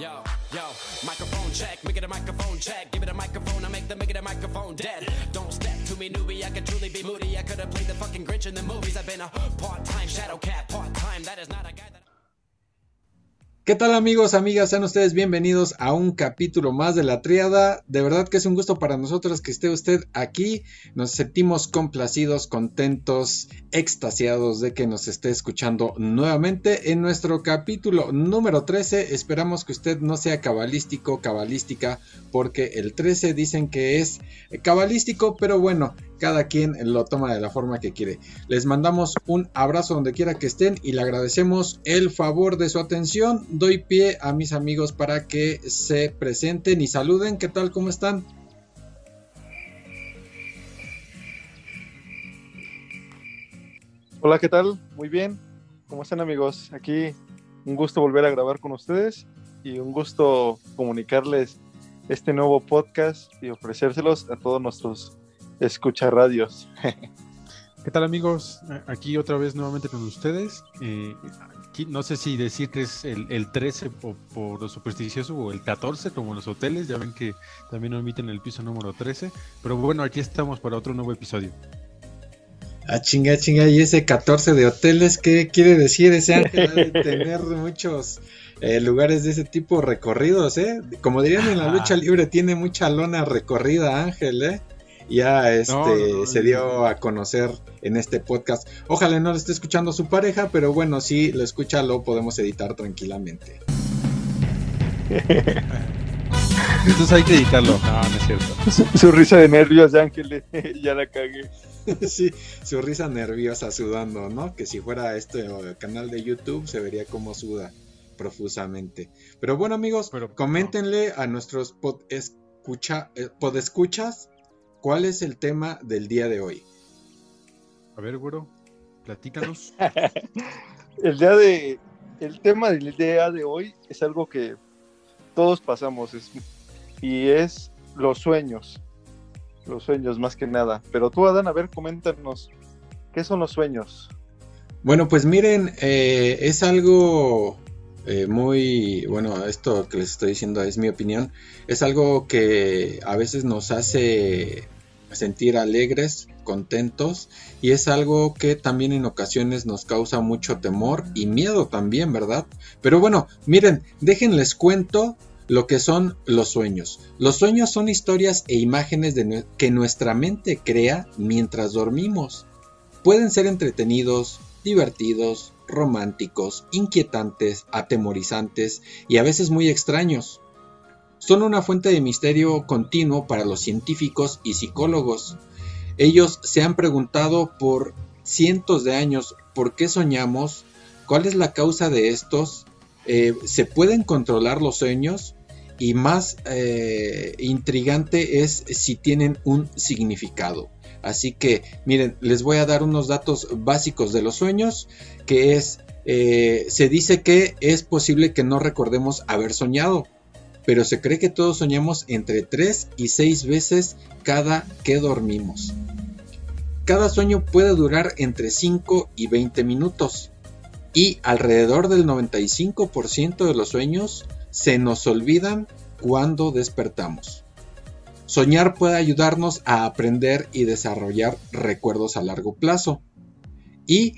Yo, yo, microphone check, make it a microphone check. Give it a microphone, I make the make it a microphone dead. Don't step to me, newbie, I could truly be moody. I could have played the fucking Grinch in the movies. I've been a part time shadow cat, part time. That is not a guy that. ¿Qué tal amigos, amigas? Sean ustedes bienvenidos a un capítulo más de la triada. De verdad que es un gusto para nosotros que esté usted aquí. Nos sentimos complacidos, contentos, extasiados de que nos esté escuchando nuevamente en nuestro capítulo número 13. Esperamos que usted no sea cabalístico, cabalística, porque el 13 dicen que es cabalístico, pero bueno, cada quien lo toma de la forma que quiere. Les mandamos un abrazo donde quiera que estén y le agradecemos el favor de su atención. Doy pie a mis amigos para que se presenten y saluden. ¿Qué tal? ¿Cómo están? Hola, ¿qué tal? Muy bien. ¿Cómo están amigos? Aquí un gusto volver a grabar con ustedes y un gusto comunicarles este nuevo podcast y ofrecérselos a todos nuestros escucha radios. ¿Qué tal amigos? Aquí otra vez nuevamente con ustedes. Eh, aquí, no sé si decir que es el, el 13 por, por, lo supersticioso o el 14 como los hoteles. Ya ven que también omiten el piso número 13. Pero bueno, aquí estamos para otro nuevo episodio. Ah, chinga, chinga. ¿Y ese 14 de hoteles qué quiere decir? Ese ángel ha de tener muchos eh, lugares de ese tipo recorridos, ¿eh? Como dirían en la lucha libre, tiene mucha lona recorrida, Ángel, ¿eh? Ya este no, no, se dio a conocer en este podcast. Ojalá no lo esté escuchando su pareja, pero bueno, si lo escucha lo podemos editar tranquilamente. Entonces hay que editarlo. No, no es cierto. Su, su risa de nervios de Ángel, ya la cagué. sí, su risa nerviosa sudando, ¿no? Que si fuera este canal de YouTube se vería como suda profusamente. Pero bueno, amigos, pero, coméntenle a nuestros pod escucha, eh, podescuchas ¿Cuál es el tema del día de hoy? A ver, güero, platícanos. el día de el tema del día de hoy es algo que todos pasamos es, y es los sueños. Los sueños más que nada. Pero tú, Adán, a ver, coméntanos, ¿qué son los sueños? Bueno, pues miren, eh, es algo eh, muy, bueno, esto que les estoy diciendo es mi opinión, es algo que a veces nos hace sentir alegres, contentos y es algo que también en ocasiones nos causa mucho temor y miedo también, ¿verdad? Pero bueno, miren, déjenles cuento lo que son los sueños. Los sueños son historias e imágenes de que nuestra mente crea mientras dormimos. Pueden ser entretenidos, divertidos, románticos, inquietantes, atemorizantes y a veces muy extraños. Son una fuente de misterio continuo para los científicos y psicólogos. Ellos se han preguntado por cientos de años por qué soñamos, cuál es la causa de estos, eh, se pueden controlar los sueños y más eh, intrigante es si tienen un significado. Así que miren, les voy a dar unos datos básicos de los sueños, que es, eh, se dice que es posible que no recordemos haber soñado, pero se cree que todos soñamos entre 3 y 6 veces cada que dormimos. Cada sueño puede durar entre 5 y 20 minutos, y alrededor del 95% de los sueños se nos olvidan cuando despertamos. Soñar puede ayudarnos a aprender y desarrollar recuerdos a largo plazo. Y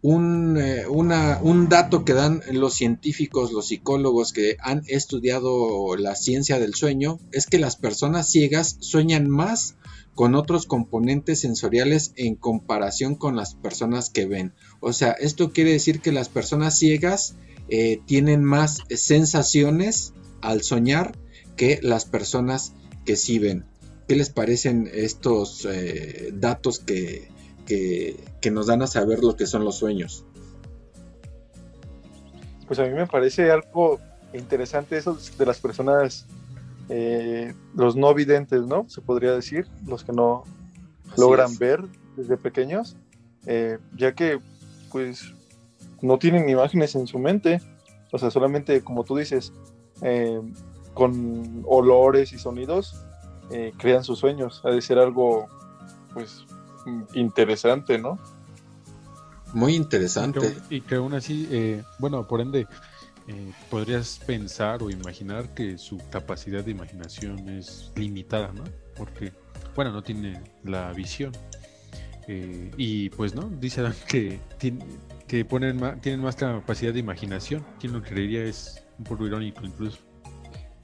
un, eh, un, dato que dan los científicos, los psicólogos que han estudiado la ciencia del sueño, es que las personas ciegas sueñan más con otros componentes sensoriales en comparación con las personas que ven. O sea, esto quiere decir que las personas ciegas eh, tienen más sensaciones al soñar que las personas que sí ven. ¿Qué les parecen estos eh, datos que, que, que, nos dan a saber lo que son los sueños? Pues a mí me parece algo interesante eso de las personas, eh, los no videntes, ¿no? Se podría decir, los que no Así logran es. ver desde pequeños, eh, ya que pues no tienen imágenes en su mente, o sea, solamente como tú dices, eh, con olores y sonidos eh, crean sus sueños. Ha de ser algo, pues, interesante, ¿no? Muy interesante. Y que, y que aún así, eh, bueno, por ende, eh, podrías pensar o imaginar que su capacidad de imaginación es limitada, ¿no? Porque, bueno, no tiene la visión. Eh, y pues no, dice que, que ponen tienen más capacidad de imaginación. ¿Quién lo creería? Es un poco irónico incluso.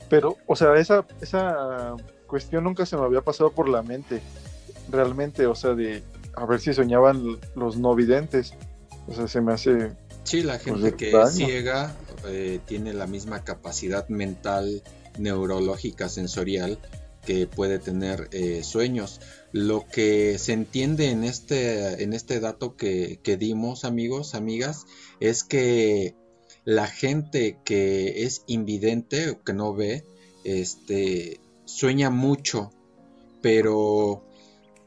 Pero, o sea, esa, esa cuestión nunca se me había pasado por la mente. Realmente, o sea, de a ver si soñaban los no videntes. O sea, se me hace. Sí, la pues, gente que es ciega eh, tiene la misma capacidad mental, neurológica, sensorial que puede tener eh, sueños. Lo que se entiende en este, en este dato que, que dimos, amigos, amigas, es que la gente que es invidente o que no ve, este, sueña mucho, pero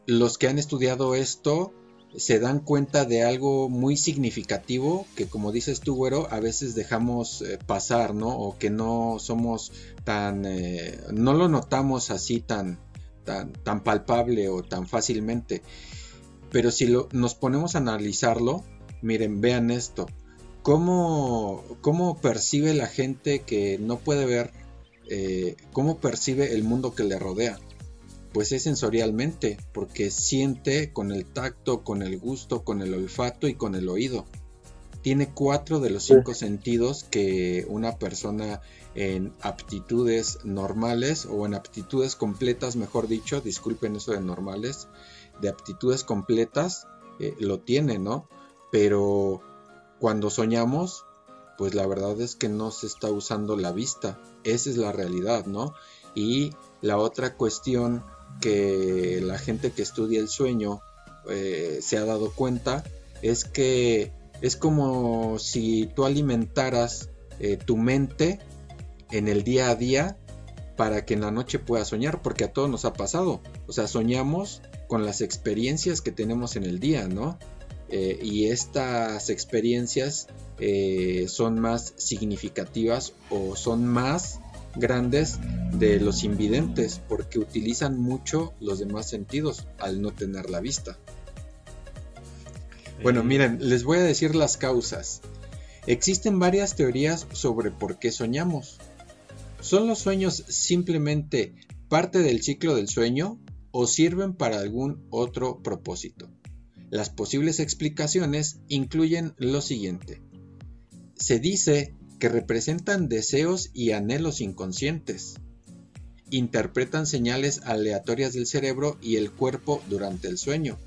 los que han estudiado esto se dan cuenta de algo muy significativo que como dices tú, güero, a veces dejamos eh, pasar, ¿no? O que no somos tan, eh, no lo notamos así tan, tan, tan palpable o tan fácilmente. Pero si lo, nos ponemos a analizarlo, miren, vean esto. ¿Cómo, cómo percibe la gente que no puede ver? Eh, ¿Cómo percibe el mundo que le rodea? pues es sensorialmente, porque siente con el tacto, con el gusto, con el olfato y con el oído. Tiene cuatro de los cinco sentidos que una persona en aptitudes normales o en aptitudes completas, mejor dicho, disculpen eso de normales, de aptitudes completas, eh, lo tiene, ¿no? Pero cuando soñamos, pues la verdad es que no se está usando la vista. Esa es la realidad, ¿no? Y la otra cuestión que la gente que estudia el sueño eh, se ha dado cuenta es que es como si tú alimentaras eh, tu mente en el día a día para que en la noche puedas soñar, porque a todos nos ha pasado. O sea, soñamos con las experiencias que tenemos en el día, ¿no? Eh, y estas experiencias son más significativas o son más grandes de los invidentes porque utilizan mucho los demás sentidos al no tener la vista. Bueno, miren, les voy a decir las causas. Existen varias teorías sobre por qué soñamos. ¿Son los sueños simplemente parte del ciclo del sueño o sirven para algún otro propósito? Las posibles explicaciones incluyen lo siguiente. Se dice que representan deseos y anhelos inconscientes. Interpretan señales aleatorias del cerebro y el cuerpo durante el sueño.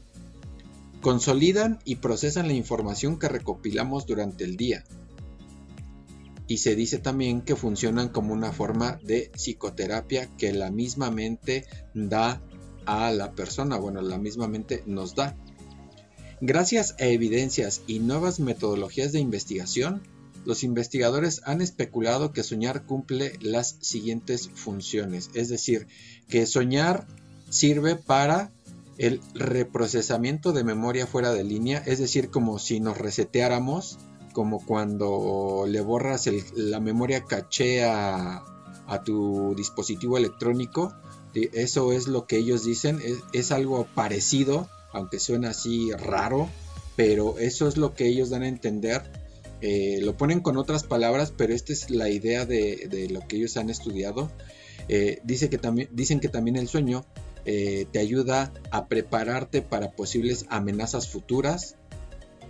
Consolidan y procesan la información que recopilamos durante el día. Y se dice también que funcionan como una forma de psicoterapia que la misma mente da a la persona, bueno, la misma mente nos da. Gracias a evidencias y nuevas metodologías de investigación, los investigadores han especulado que soñar cumple las siguientes funciones, es decir, que soñar sirve para el reprocesamiento de memoria fuera de línea, es decir, como si nos reseteáramos, como cuando le borras la memoria caché a, tu dispositivo electrónico. Eso es lo que ellos dicen, es algo parecido, aunque suena así raro, pero eso es lo que ellos dan a entender eh, lo ponen con otras palabras, pero esta es la idea de, lo que ellos han estudiado. Eh, dice que dicen que también el sueño eh, te ayuda a prepararte para posibles amenazas futuras,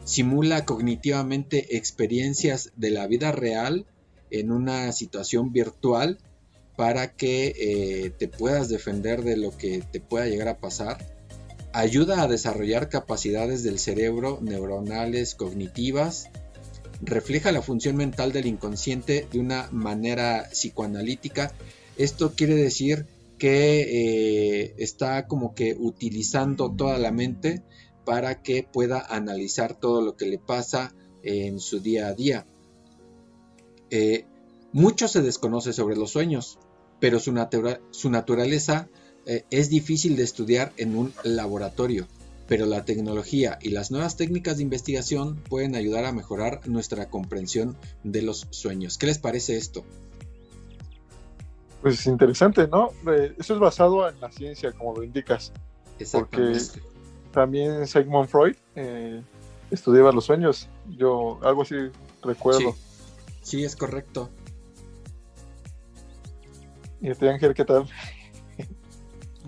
simula cognitivamente experiencias de la vida real en una situación virtual para que te puedas defender de lo que te pueda llegar a pasar. Ayuda a desarrollar capacidades del cerebro neuronales cognitivas, refleja la función mental del inconsciente de una manera psicoanalítica. Esto quiere decir que eh, está como que utilizando toda la mente para que pueda analizar todo lo que le pasa en su día a día. Eh, mucho se desconoce sobre los sueños, pero su, su naturaleza eh, es difícil de estudiar en un laboratorio pero la tecnología y las nuevas técnicas de investigación pueden ayudar a mejorar nuestra comprensión de los sueños. ¿Qué les parece esto? Pues interesante, ¿no? Eh, eso es basado en la ciencia, como lo indicas. Porque también Sigmund Freud eh, estudiaba los sueños. Yo algo así recuerdo. Sí, es correcto. ¿Y este Ángel qué tal?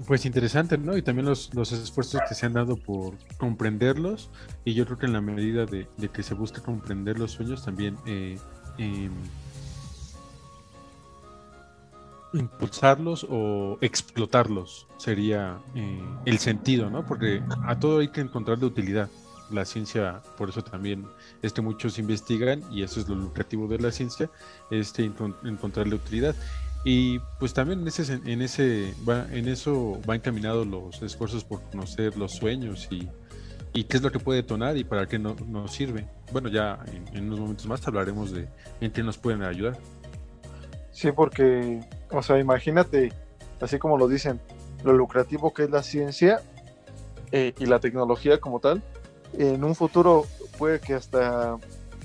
Pues interesante, ¿no? Y también los, los esfuerzos que se han dado por comprenderlos. Y yo creo que en la medida de, que se busca comprender los sueños, también eh, em, impulsarlos o explotarlos sería eh, el sentido, ¿no? Porque a todo hay que encontrarle utilidad. La ciencia, por eso también este, muchos investigan, y eso es lo lucrativo de la ciencia, este, encontrarle utilidad. Y pues también en ese, en ese en eso va encaminado los esfuerzos por conocer los sueños y, qué es lo que puede detonar y para qué no, nos sirve. Bueno, ya en, unos momentos más hablaremos de en qué nos pueden ayudar. Sí, porque, o sea, imagínate, así como lo dicen, lo lucrativo que es la ciencia eh, y la tecnología como tal, en un futuro puede que hasta,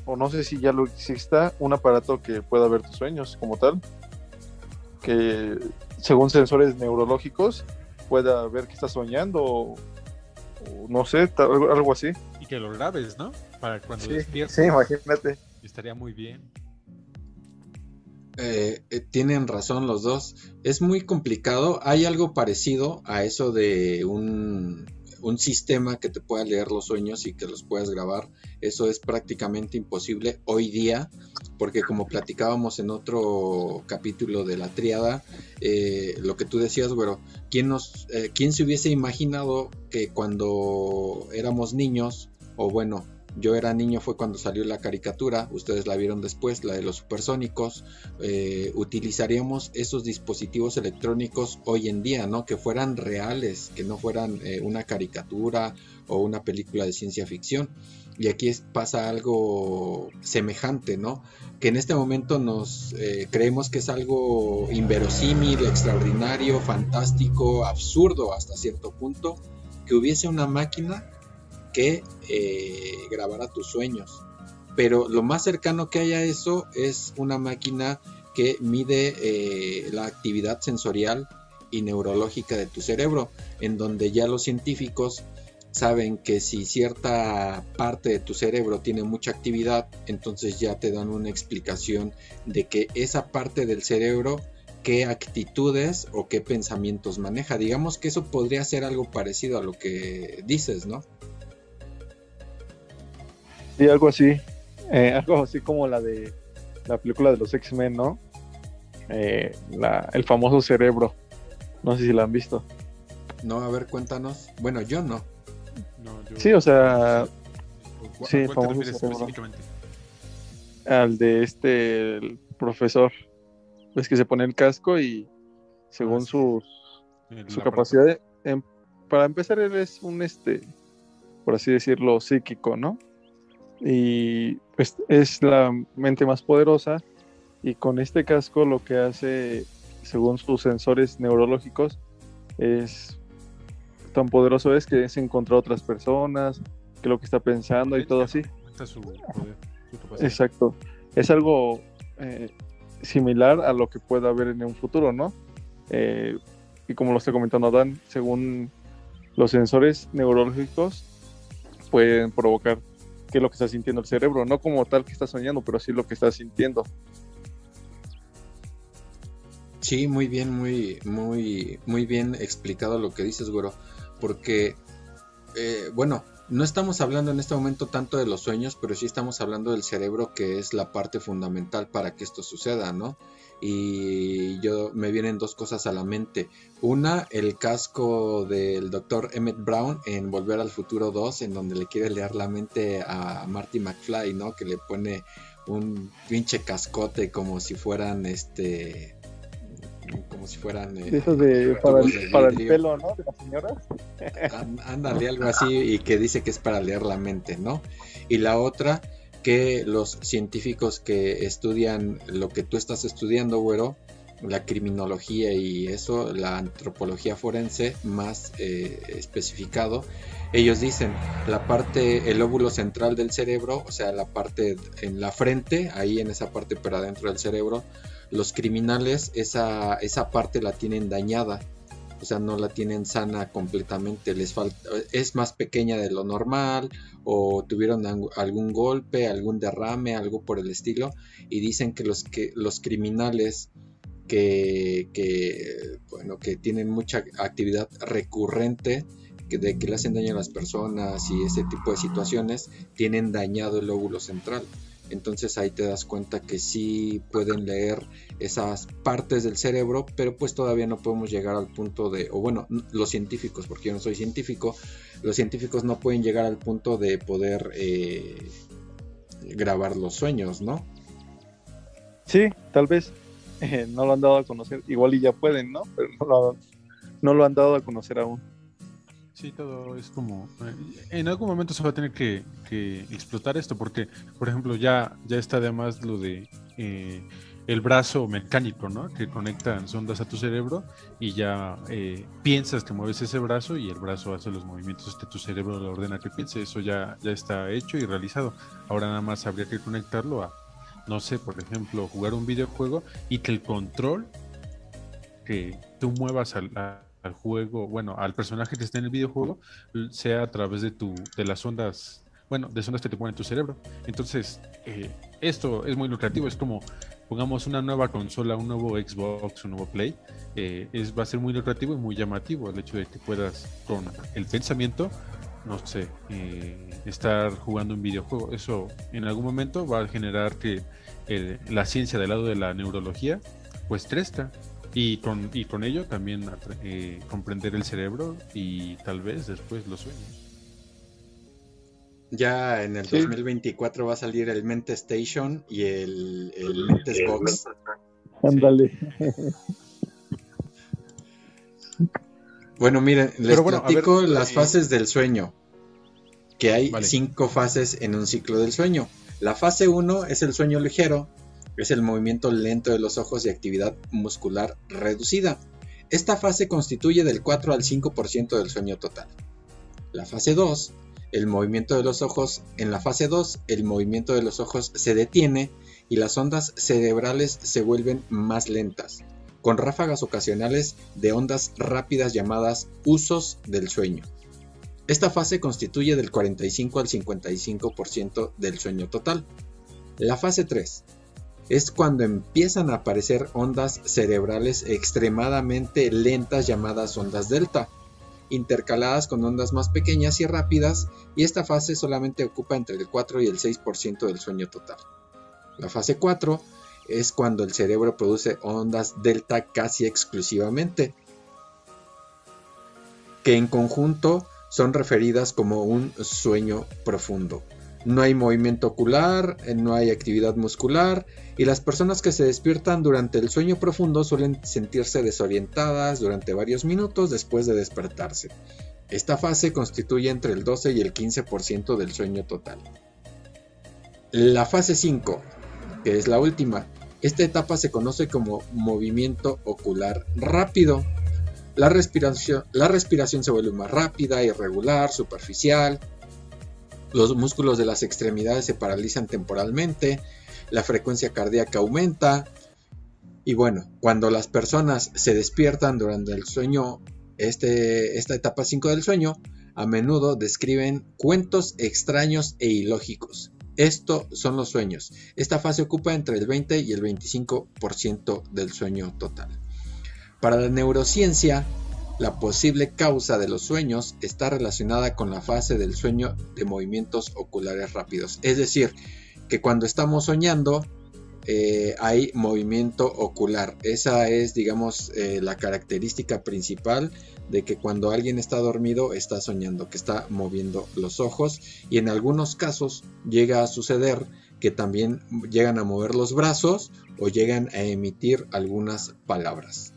o no sé si ya lo exista, un aparato que pueda ver tus sueños como tal que según sensores neurológicos pueda ver que estás soñando o, no sé, algo así. Y que lo grabes, ¿no? Para cuando sí, Sí, imagínate. Estaría muy bien. Eh, eh, tienen razón los dos. Es muy complicado. Hay algo parecido a eso de un un sistema que te pueda leer los sueños y que los puedas grabar, eso es prácticamente imposible hoy día, porque como platicábamos en otro capítulo de la triada, eh, lo que tú decías, güero, ¿quién, nos, eh, ¿quién se hubiese imaginado que cuando éramos niños, o bueno, yo era niño fue cuando salió la caricatura, ustedes la vieron después, la de los supersónicos. Eh, utilizaríamos esos dispositivos electrónicos hoy en día, ¿no? Que fueran reales, que no fueran eh, una caricatura o una película de ciencia ficción. Y aquí pasa algo semejante, ¿no? Que en este momento nos eh, creemos que es algo inverosímil, extraordinario, fantástico, absurdo hasta cierto punto, que hubiese una máquina que eh, grabará tus sueños. Pero lo más cercano que hay a eso es una máquina que mide eh, la actividad sensorial y neurológica de tu cerebro, en donde ya los científicos saben que si cierta parte de tu cerebro tiene mucha actividad, entonces ya te dan una explicación de que esa parte del cerebro qué actitudes o qué pensamientos maneja. Digamos que eso podría ser algo parecido a lo que dices, ¿no? Sí, algo así. Eh, algo así como la de la película de los X-Men, ¿no? Eh, el famoso cerebro. No sé si la han visto. No, a ver, cuéntanos. Bueno, yo no. Sí, o sea. Sí, el famoso cerebro. Al de este el profesor. Ves que se pone el casco y según ah, su capacidad de, em, para empezar él es un este por así decirlo psíquico, ¿no? Y pues es la mente más poderosa y con este casco lo que hace según sus sensores neurológicos es tan poderoso es que es encontrar otras personas que lo que está pensando y todo así. exacto. Es algo eh, similar a lo que pueda haber en un futuro no eh, y como lo está comentando Dan según los sensores neurológicos pueden provocar qué es lo que está sintiendo el cerebro, no como tal que está soñando, pero sí lo que está sintiendo. Sí, muy bien, muy, muy, muy bien explicado lo que dices, güero, porque, eh, bueno, no estamos hablando en este momento tanto de los sueños, pero sí estamos hablando del cerebro, que es la parte fundamental para que esto suceda, ¿no? Y yo me vienen dos cosas a la mente. Una, el casco del doctor Emmett Brown en Volver al Futuro 2, en donde le quiere leer la mente a Marty McFly, ¿no? Que le pone un pinche cascote como si fueran este como si fueran eh, de, para, el, pelo, ¿no? De las señoras. Ándale, algo así y que dice que es para leer la mente, ¿no? Y la otra que los científicos que estudian lo que tú estás estudiando, güero, la criminología y eso, la antropología forense más eh, especificado, ellos dicen la parte, el óvulo central del cerebro, o sea, la parte en la frente, ahí en esa parte pero adentro del cerebro, los criminales esa, esa parte la tienen dañada o sea, no la tienen sana completamente, les falta, es más pequeña de lo normal o tuvieron algún golpe, algún derrame, algo por el estilo y dicen que los que los criminales que, que bueno, que tienen mucha actividad recurrente de que le hacen daño a las personas y ese tipo de situaciones tienen dañado el lóbulo central. Entonces ahí te das cuenta que sí pueden leer esas partes del cerebro, pero pues todavía no podemos llegar al punto de, o bueno, los científicos, porque yo no soy científico, los científicos no pueden llegar al punto de poder eh, grabar los sueños, ¿no? Sí, tal vez no lo han dado a conocer, igual y ya pueden, ¿no? Pero no lo han dado a conocer aún. Sí, todo es como... Eh, en algún momento se va a tener que, explotar esto, porque, por ejemplo, ya, ya está además lo de eh, el brazo mecánico, ¿no? Que conectan sondas a tu cerebro y ya eh, piensas que mueves ese brazo y el brazo hace los movimientos que tu cerebro le ordena que piense. Eso ya, ya está hecho y realizado. Ahora nada más habría que conectarlo a, no sé, por ejemplo, jugar un videojuego y que el control que tú muevas al al juego, bueno, al personaje que está en el videojuego, sea a través de tu, de las ondas, bueno, de ondas que te ponen en tu cerebro. Entonces, eh, esto es muy lucrativo, es como pongamos una nueva consola, un nuevo Xbox, un nuevo Play, eh, es, va a ser muy lucrativo y muy llamativo el hecho de que puedas con el pensamiento, no sé, eh, estar jugando un videojuego. Eso en algún momento va a generar que la ciencia del lado de la neurología pues crezca y con, y con ello también eh, comprender el cerebro y tal vez después los sueños. Ya en el 2024 va a salir el Mente Station y el, el Mentes Box. Ándale. Bueno, miren, les platico las fases del sueño. Que hay cinco fases en un ciclo del sueño. La fase 1 es el sueño ligero, es el movimiento lento de los ojos y actividad muscular reducida. Esta fase constituye del 4 al 5% del sueño total. La fase 2, el movimiento de los ojos. En la fase 2, el movimiento de los ojos se detiene y las ondas cerebrales se vuelven más lentas, con ráfagas ocasionales de ondas rápidas llamadas usos del sueño. Esta fase constituye del 45 al 55% del sueño total. La fase 3, es cuando empiezan a aparecer ondas cerebrales extremadamente lentas llamadas ondas delta, intercaladas con ondas más pequeñas y rápidas, y esta fase solamente ocupa entre el 4 y el 6% del sueño total. La fase 4 es cuando el cerebro produce ondas delta casi exclusivamente, que en conjunto son referidas como un sueño profundo no hay movimiento ocular, eh, no hay actividad muscular y las personas que se despiertan durante el sueño profundo suelen sentirse desorientadas durante varios minutos después de despertarse. Esta fase constituye entre el 12 y el 15% del sueño total. La fase 5, que es la última, esta etapa se conoce como movimiento ocular rápido. La respiración, la respiración se vuelve más rápida, irregular, superficial, los músculos de las extremidades se paralizan temporalmente, la frecuencia cardíaca aumenta y bueno, cuando las personas se despiertan durante el sueño, este, esta etapa 5 del sueño, a menudo describen cuentos extraños e ilógicos. Esto son los sueños. Esta fase ocupa entre el 20 y el 25% del sueño total. Para la neurociencia, la posible causa de los sueños está relacionada con la fase del sueño de movimientos oculares rápidos. Es decir, que cuando estamos soñando eh, hay movimiento ocular. Esa es, digamos, eh, la característica principal de que cuando alguien está dormido está soñando, que está moviendo los ojos y en algunos casos llega a suceder que también llegan a mover los brazos o llegan a emitir algunas palabras.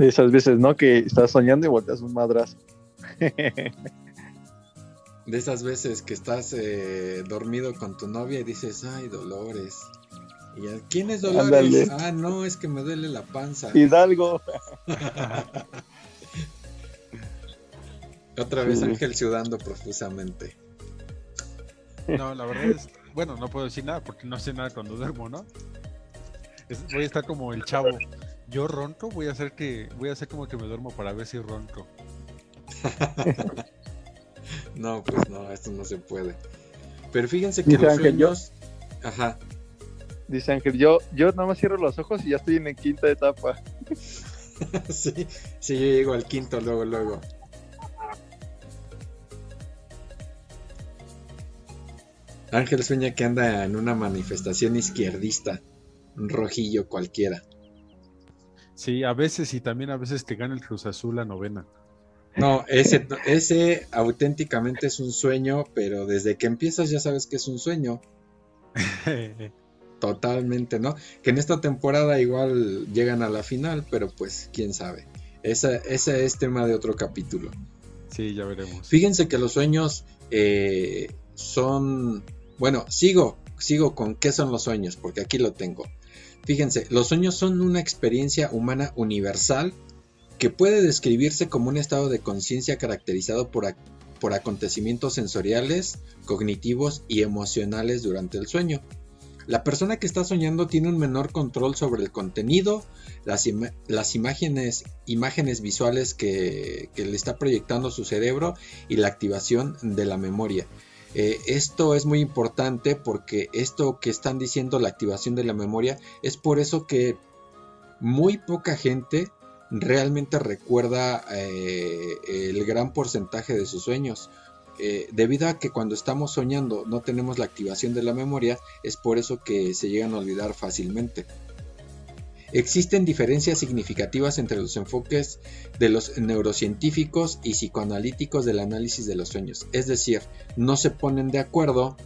De esas veces, ¿no? Que estás soñando y volteas un madrazo. de esas veces que estás eh, dormido con tu novia y dices, ay, Dolores. Y ¿Quién es Dolores? Ah, no, es que me duele la panza. Hidalgo. Otra vez Ángel sudando profusamente. No, la verdad es, bueno, no puedo decir nada porque no sé nada cuando duermo, ¿no? voy a estar como el chavo Yo ronco, voy a hacer que voy a hacer como que me duermo para ver si ronco. no, pues no, esto no se puede. Pero fíjense que los sueños... Ajá. Dice Ángel, yo, yo nada más cierro los ojos y ya estoy en la quinta etapa. sí, sí, yo llego al quinto luego, luego. Ángel sueña que anda en una manifestación izquierdista, un rojillo cualquiera. Sí, a veces y también a veces te gana el Cruz Azul la novena. No, ese, ese auténticamente es un sueño, pero desde que empiezas ya sabes que es un sueño. Totalmente, ¿no? Que en esta temporada igual llegan a la final, pero pues quién sabe. Ese, ese es tema de otro capítulo. Sí, ya veremos. Fíjense que los sueños eh, son bueno, sigo, sigo con qué son los sueños, porque aquí lo tengo. Fíjense, los sueños son una experiencia humana universal que puede describirse como un estado de conciencia caracterizado por, por, acontecimientos sensoriales, cognitivos y emocionales durante el sueño. La persona que está soñando tiene un menor control sobre el contenido, las, las imágenes, imágenes, visuales que, que le está proyectando su cerebro y la activación de la memoria. Eh, esto es muy importante porque esto que están diciendo la activación de la memoria es por eso que muy poca gente realmente recuerda eh, el gran porcentaje de sus sueños. Eh, debido a que cuando estamos soñando no tenemos la activación de la memoria, es por eso que se llegan a olvidar fácilmente. Existen diferencias significativas entre los enfoques de los neurocientíficos y psicoanalíticos del análisis de los sueños. Es decir, no se ponen de acuerdo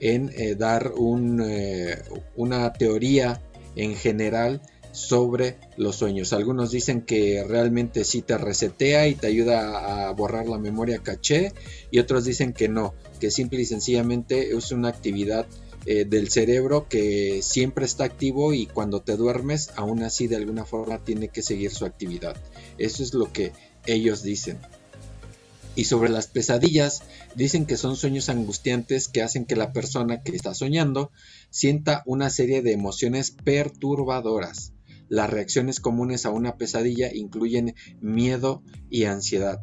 en eh, dar eh, una teoría en general sobre los sueños. Algunos dicen que realmente sí te resetea y te ayuda a borrar la memoria caché y otros dicen que no, que simple y sencillamente es una actividad eh, del cerebro que siempre está activo y cuando te duermes aún así de alguna forma tiene que seguir su actividad. Eso es lo que ellos dicen. Y sobre las pesadillas, dicen que son sueños angustiantes que hacen que la persona que está soñando sienta una serie de emociones perturbadoras. Las reacciones comunes a una pesadilla incluyen miedo y ansiedad.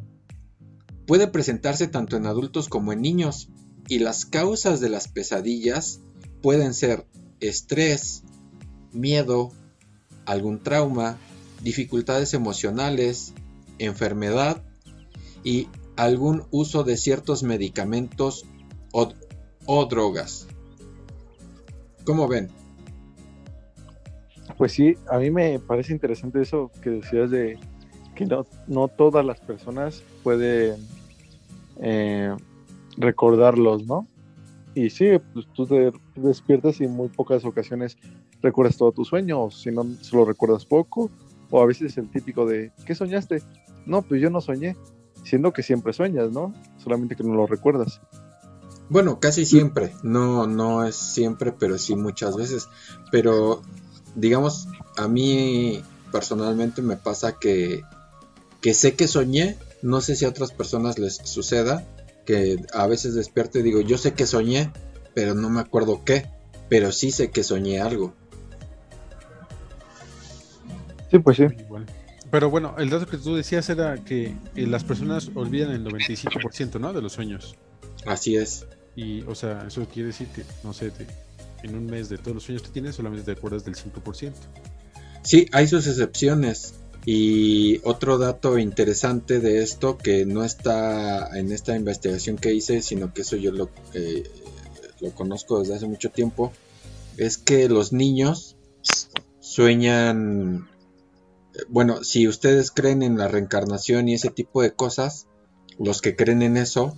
Puede presentarse tanto en adultos como en niños, y las causas de las pesadillas pueden ser estrés, miedo, algún trauma, dificultades emocionales, enfermedad y algún uso de ciertos medicamentos o, drogas. ¿Cómo ven? Pues sí, a mí me parece interesante eso que decías de que no, no todas las personas pueden eh, recordarlos, ¿no? Y sí, pues tú te despiertas y en muy pocas ocasiones recuerdas todo tu sueño, o si no, solo recuerdas poco, o a veces es el típico de, ¿qué soñaste? No, pues yo no soñé, siendo que siempre sueñas, ¿no? Solamente que no lo recuerdas. Bueno, casi siempre, no, no es siempre, pero sí muchas veces. Pero, digamos, a mí personalmente me pasa que, que sé que soñé, no sé si a otras personas les suceda, que a veces despierto y digo, yo sé que soñé, pero no me acuerdo qué, pero sí sé que soñé algo. Sí, pues sí. Pero bueno, el dato que tú decías era que eh, las personas olvidan el 95%, ¿no? De los sueños. Así es. Y, o sea, eso quiere decir que, no sé, en un mes de todos los sueños que tienes, solamente te acuerdas del 5%. Sí, hay sus excepciones. Y otro dato interesante de esto que no está en esta investigación que hice, sino que eso yo lo, eh, lo conozco desde hace mucho tiempo, es que los niños sueñan, bueno, si ustedes creen en la reencarnación y ese tipo de cosas, los que creen en eso,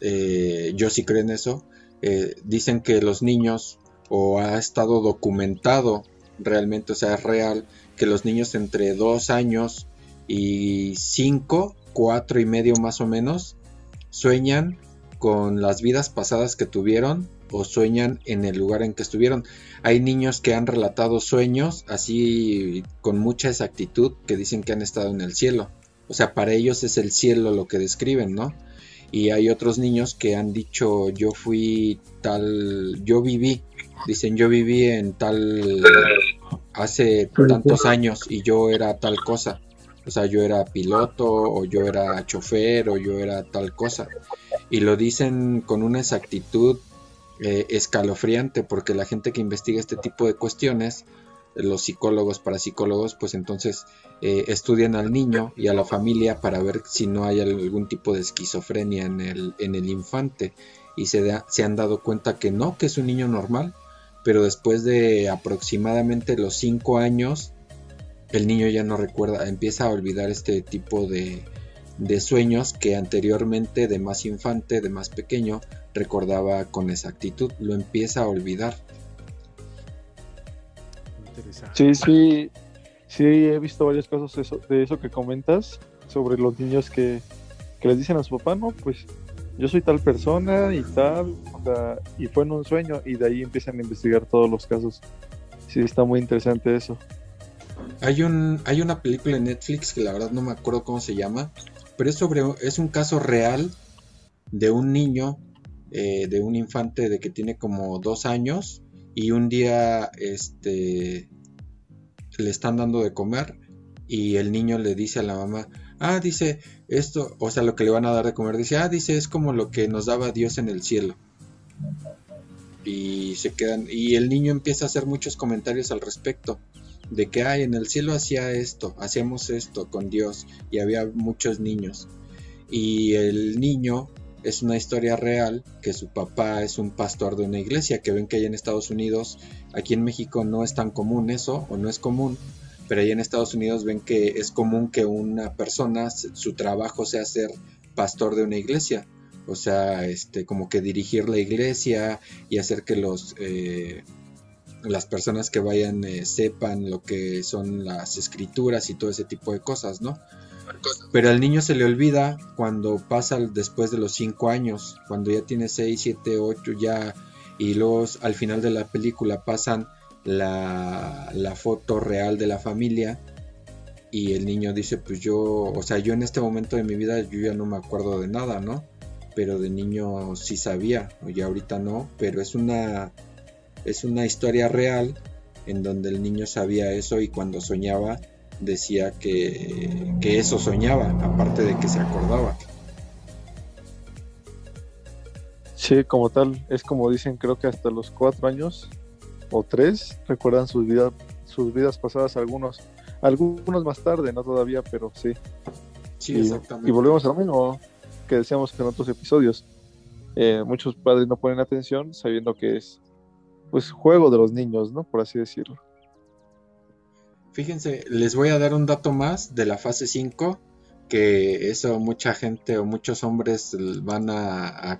eh, yo sí creo en eso, eh, dicen que los niños, o ha estado documentado realmente, o sea, es real, que los niños entre 2 años y 5, 4 y medio más o menos, sueñan con las vidas pasadas que tuvieron o sueñan en el lugar en que estuvieron. Hay niños que han relatado sueños así con mucha exactitud que dicen que han estado en el cielo. O sea, para ellos es el cielo lo que describen, ¿no? Y hay otros niños que han dicho yo fui tal, yo viví, dicen yo viví en tal hace tantos años y yo era tal cosa. O sea, yo era piloto o yo era chofer o yo era tal cosa. Y lo dicen con una exactitud eh, escalofriante porque la gente que investiga este tipo de cuestiones, los psicólogos, parapsicólogos, pues entonces eh, estudian al niño y a la familia para ver si no hay algún tipo de esquizofrenia en el, en el infante y se, se han dado cuenta que no, que es un niño normal, pero después de aproximadamente los 5 años, el niño ya no recuerda, empieza a olvidar este tipo de, de sueños que anteriormente de más infante, de más pequeño, recordaba con exactitud, lo empieza a olvidar. Sí, sí, sí, he visto varios casos de eso, de eso que comentas sobre los niños que, que les dicen a su papá, no, pues yo soy tal persona y tal, y fue en un sueño, y de ahí empiezan a investigar todos los casos. Sí, está muy interesante eso. Hay, un, hay una película en Netflix que la verdad no me acuerdo cómo se llama, pero es sobre es un caso real de un niño, eh, de un infante de que tiene como dos años y un día este le están dando de comer y el niño le dice a la mamá, ah, dice, esto, o sea, lo que le van a dar de comer, dice, ah, dice, es como lo que nos daba Dios en el cielo. Y se quedan, y el niño empieza a hacer muchos comentarios al respecto, de que, ay, en el cielo hacía esto, hacíamos esto con Dios, y había muchos niños. Y el niño es una historia real, que su papá es un pastor de una iglesia, que ven que hay en Estados Unidos, aquí en México no es tan común eso, o no es común, pero ahí en Estados Unidos ven que es común que una persona, su trabajo sea ser pastor de una iglesia, o sea, este, como que dirigir la iglesia y hacer que los... Eh, las personas que vayan eh, sepan lo que son las escrituras y todo ese tipo de cosas, ¿no? Pero al niño se le olvida cuando pasa después de los 5 años, cuando ya tiene 6, 7, 8 ya, y luego al final de la película pasan la, foto real de la familia y el niño dice, pues yo, o sea, yo en este momento de mi vida yo ya no me acuerdo de nada, ¿no? Pero de niño sí sabía, y ahorita no, pero es una, es una historia real en donde el niño sabía eso y cuando soñaba decía que, que eso soñaba, aparte de que se acordaba. Sí, como tal, es como dicen, creo que hasta los cuatro años o tres recuerdan sus vidas, sus vidas pasadas, algunos, algunos más tarde, no todavía, pero sí. Sí, exactamente. Y volvemos a lo mismo que decíamos en otros episodios. Eh, muchos padres no ponen atención sabiendo que es pues juego de los niños, ¿no? Por así decirlo. Fíjense, les voy a dar un dato más de la fase 5, que eso mucha gente o muchos hombres van a,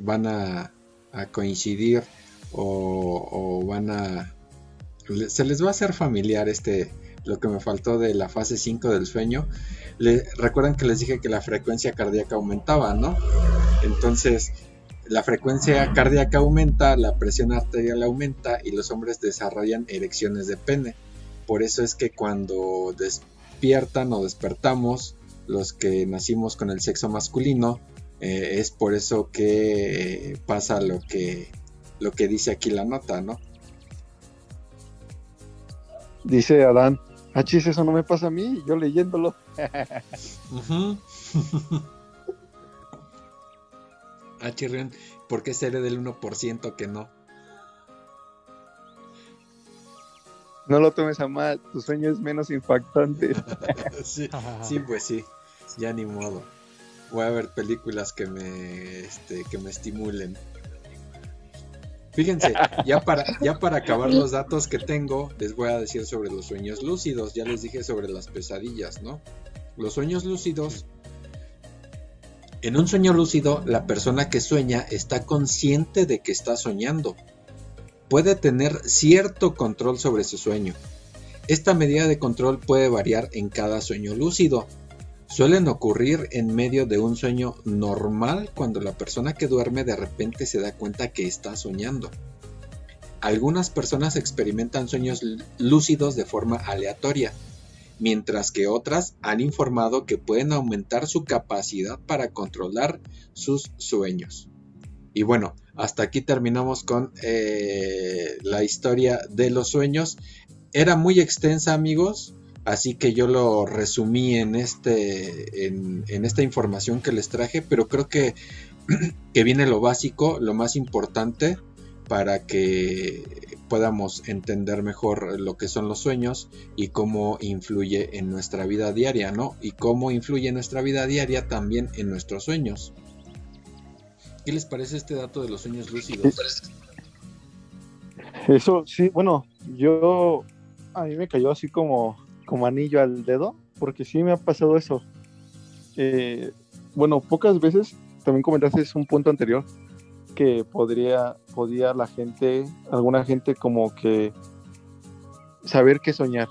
van a, a coincidir o, van a... Se les va a hacer familiar este, lo que me faltó de la fase 5 del sueño. Le, recuerdan que les dije que la frecuencia cardíaca aumentaba, ¿no? Entonces, la frecuencia cardíaca aumenta, la presión arterial aumenta y los hombres desarrollan erecciones de pene. Por eso es que cuando despiertan o despertamos, los que nacimos con el sexo masculino, eh, es por eso que pasa lo que lo que dice aquí la nota, ¿no? Dice Adán, achis, eso no me pasa a mí, yo leyéndolo. Achirrión, ¿por qué seré del 1% que no? No lo tomes a mal, tu sueño es menos impactante. sí, sí, pues sí, ya ni modo. Voy a ver películas que me, este, que me estimulen. Fíjense, ya para, ya para acabar los datos que tengo, les voy a decir sobre los sueños lúcidos. Ya les dije sobre las pesadillas, ¿no? Los sueños lúcidos. En un sueño lúcido, la persona que sueña está consciente de que está soñando. Puede tener cierto control sobre su sueño. Esta medida de control puede variar en cada sueño lúcido, Suelen ocurrir en medio de un sueño normal cuando la persona que duerme de repente se da cuenta que está soñando. Algunas personas experimentan sueños lúcidos de forma aleatoria, mientras que otras han informado que pueden aumentar su capacidad para controlar sus sueños. Y bueno, hasta aquí terminamos con eh, la historia de los sueños. era muy extensa, amigos, así que yo lo resumí en, este, en, esta información que les traje, pero creo que, que viene lo básico, lo más importante para que podamos entender mejor lo que son los sueños y cómo influye en nuestra vida diaria, ¿no? Y cómo influye en nuestra vida diaria también en nuestros sueños. ¿Qué les parece este dato de los sueños lúcidos? Eso sí, bueno, yo a mí me cayó así como, como anillo al dedo, porque sí me ha pasado eso. Eh, bueno, pocas veces, también comentaste un punto anterior, que podría, podía la gente, alguna gente como que saber qué soñar.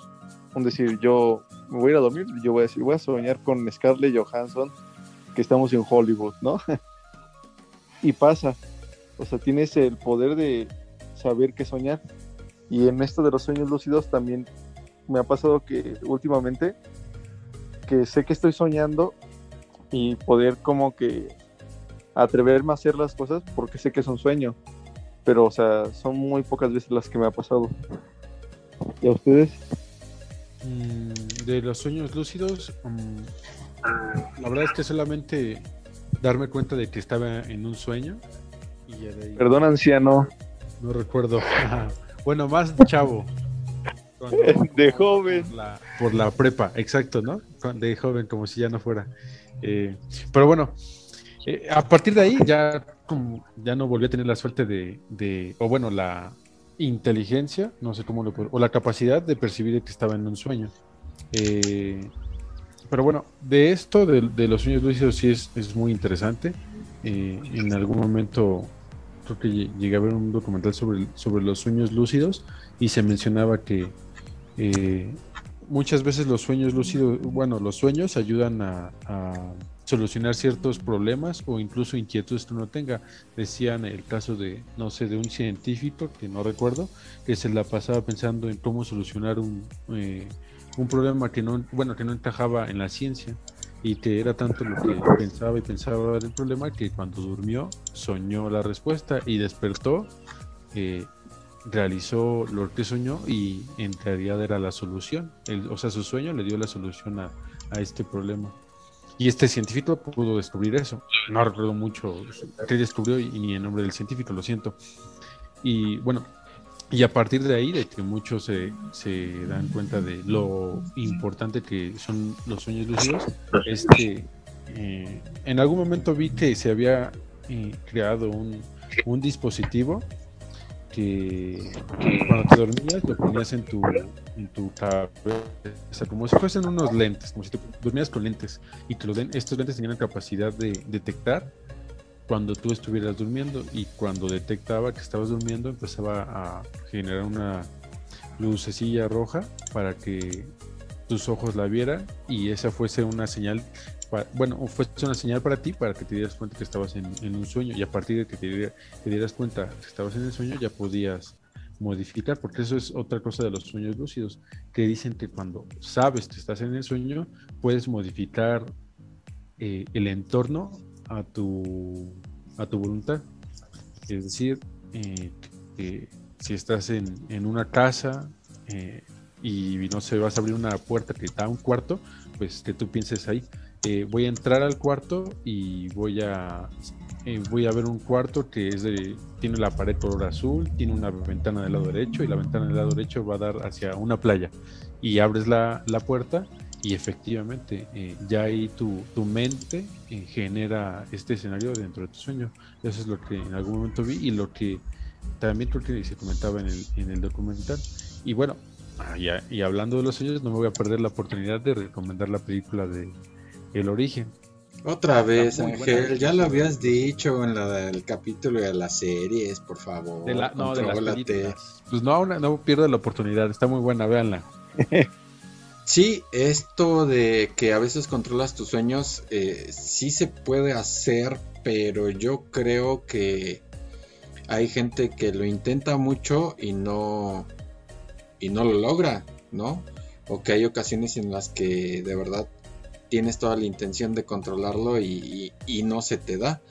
Es decir, yo me voy a ir a dormir, yo voy a decir, voy a soñar con Scarlett Johansson, que estamos en Hollywood, ¿no? y pasa. O sea, tienes el poder de saber qué soñar. Y en esto de los sueños lúcidos también me ha pasado que últimamente que sé que estoy soñando y poder como que atreverme a hacer las cosas porque sé que es un sueño. Pero, o sea, son muy pocas veces las que me ha pasado. ¿Y a ustedes? Mm, de los sueños lúcidos, mm, la verdad es que solamente darme cuenta de que estaba en un sueño. Perdón, anciano. No recuerdo. bueno, más chavo. de joven. Por la, prepa, exacto, ¿no? De joven, como si ya no fuera. Eh, pero bueno, eh, a partir de ahí ya, como, ya no volví a tener la suerte de, o bueno, la inteligencia, no sé cómo lo puedo, o la capacidad de percibir que estaba en un sueño. Eh, pero bueno, de esto, de, los sueños lúcidos, sí es, es muy interesante. en algún momento creo que llegué a ver un documental sobre, sobre los sueños lúcidos y se mencionaba que eh, muchas veces los sueños lúcidos, bueno, los sueños ayudan a, solucionar ciertos problemas o incluso inquietudes que uno tenga. Decían el caso de, no sé, de un científico, que no recuerdo, que se la pasaba pensando en cómo solucionar un, eh, un problema que no, bueno, que no encajaba en la ciencia y que era tanto lo que pensaba y pensaba del problema que cuando durmió soñó la respuesta y despertó, eh, realizó lo que soñó y en realidad era la solución. o sea, su sueño le dio la solución a, a, este problema. Y este científico pudo descubrir eso. No recuerdo mucho qué descubrió y ni el nombre del científico, lo siento. Y bueno, y a partir de ahí, de que muchos se, se dan cuenta de lo importante que son los sueños lúcidos, es que eh, en algún momento vi que se había eh, creado un, un dispositivo que, cuando te dormías lo ponías en tu, en tu cabeza, como si fuesen unos lentes, como si te dormías con lentes, y que los, estos lentes tenían la capacidad de detectar cuando tú estuvieras durmiendo y cuando detectaba que estabas durmiendo empezaba a generar una lucecilla roja para que tus ojos la vieran y esa fuese una señal, bueno, fuese una señal para ti para que te dieras cuenta que estabas en, un sueño y a partir de que te, dieras cuenta que estabas en el sueño ya podías modificar, porque eso es otra cosa de los sueños lúcidos, que dicen que cuando sabes que estás en el sueño, puedes modificar eh, el entorno a tu, a tu voluntad. Es decir, eh, si estás en, en una casa eh, y no sé, vas a abrir una puerta que está a un cuarto, pues que tú pienses ahí, eh, voy a entrar al cuarto y voy a voy a ver un cuarto que es de, tiene la pared color azul, tiene una ventana del lado derecho y la ventana del lado derecho va a dar hacia una playa. Y abres la, la puerta y efectivamente, eh, ya ahí tu, tu mente eh, genera este escenario dentro de tu sueño. Eso es lo que en algún momento vi y lo que también creo que se comentaba en el, en el documental. Y bueno, ah, y, hablando de los sueños, no me voy a perder la oportunidad de recomendar la película de El Origen. Otra vez, Ángel, ya lo habías dicho en la, el capítulo de las series, por favor. De la, no, de las películas. Pues no, no pierda la oportunidad, está muy buena, véanla. Sí, esto de que a veces controlas tus sueños, eh, sí se puede hacer, pero yo creo que hay gente que lo intenta mucho y no, y no lo logra, ¿no? O que hay ocasiones en las que de verdad tienes toda la intención de controlarlo y, y no se te da.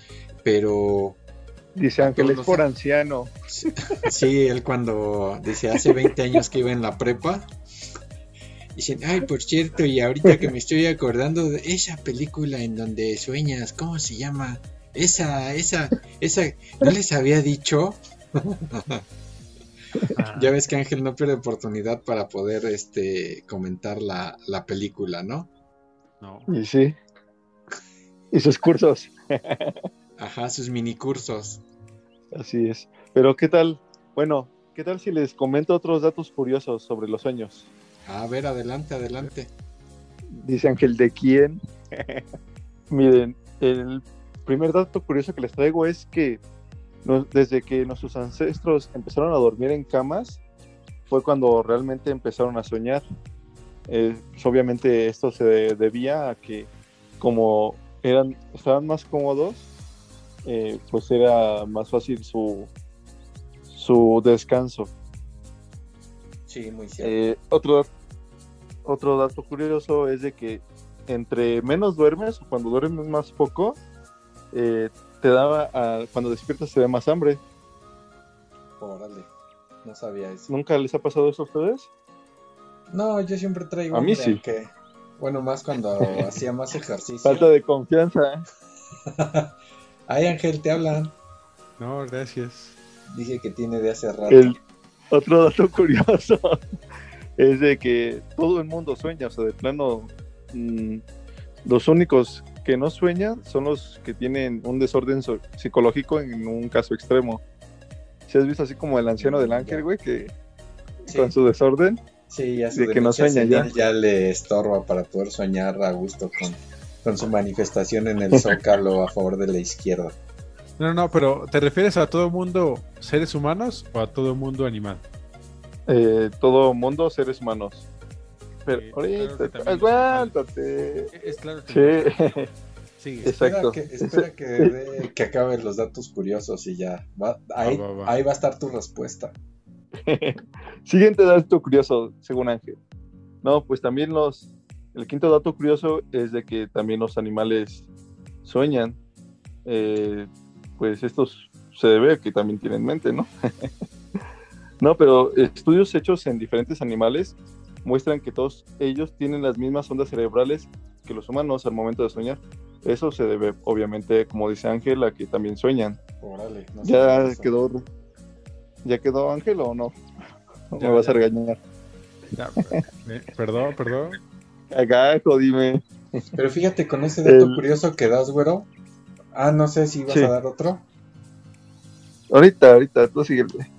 Pero Dice Ángel, es por anciano. Sí, él cuando dice hace 20 años que iba en la prepa. Dicen, ay, por cierto, y ahorita que me estoy acordando de esa película en donde sueñas, ¿cómo se llama? Esa, esa, esa, ¿no les había dicho? ya ves que Ángel no pierde oportunidad para poder este comentar la, la película, ¿no? No. Y sí. Y sus cursos. Ajá, sus mini cursos. Así es. Pero ¿qué tal? Bueno, ¿qué tal si les comento otros datos curiosos sobre los sueños? A ver, adelante, adelante. Dice Ángel, ¿de quién? Miren, el primer dato curioso que les traigo es que desde que nuestros ancestros empezaron a dormir en camas, fue cuando realmente empezaron a soñar. Eh, pues, obviamente esto se debía a que como eran, estaban más cómodos, eh, pues era más fácil su, su descanso. Sí, muy cierto. Eh, otro, otro dato curioso es de que entre menos duermes o cuando duermes más poco, eh, te daba, a- cuando despiertas te da más hambre. Órale, no sabía eso. ¿Nunca les ha pasado eso a ustedes? No, yo siempre traigo A mí sí. bueno, más cuando hacía más ejercicio. Falta de confianza. Ay, Ángel, te hablan. No, gracias. Dije que tiene de hace rato. El otro dato curioso es de que todo el mundo sueña, o sea, de plano, mm, los únicos que no sueñan son los que tienen un desorden so- psicológico en un caso extremo. Si has visto así como el anciano del ángel, güey, que Sí, con su desorden, sí, ya su de que no sueña ya. ya le estorba para poder soñar a gusto con, con su manifestación en el zócalo a favor de la izquierda. No, no, pero ¿te refieres a todo mundo seres humanos o a todo mundo animal? eh, todo mundo, seres humanos. Pero Sí, ahorita, claro aguántate. Es claro que Sí, Sigue. Exacto. Espera, que, espera que, que acabe los datos curiosos y ya. Va- ahí, Va, va, va. ahí va a estar tu respuesta. Siguiente dato curioso, según Ángel. No, pues también los. El quinto dato curioso es de que también los animales sueñan. Eh, pues estos se debe a que también tienen mente, ¿no? no, pero estudios hechos en diferentes animales muestran que todos ellos tienen las mismas ondas cerebrales que los humanos al momento de soñar. Eso se debe, obviamente, como dice Ángel, a que también sueñan. Órale. no ¿Ya quedó, ¿Ya quedó Ángel o no? Ya, Me vas a regañar. Ya, perdón, perdón. Cagajo, dime. Pero fíjate, con ese dato El- curioso que das, güero. Ah, no sé si vas Sí. a dar otro. Ahorita, ahorita, tú síguele.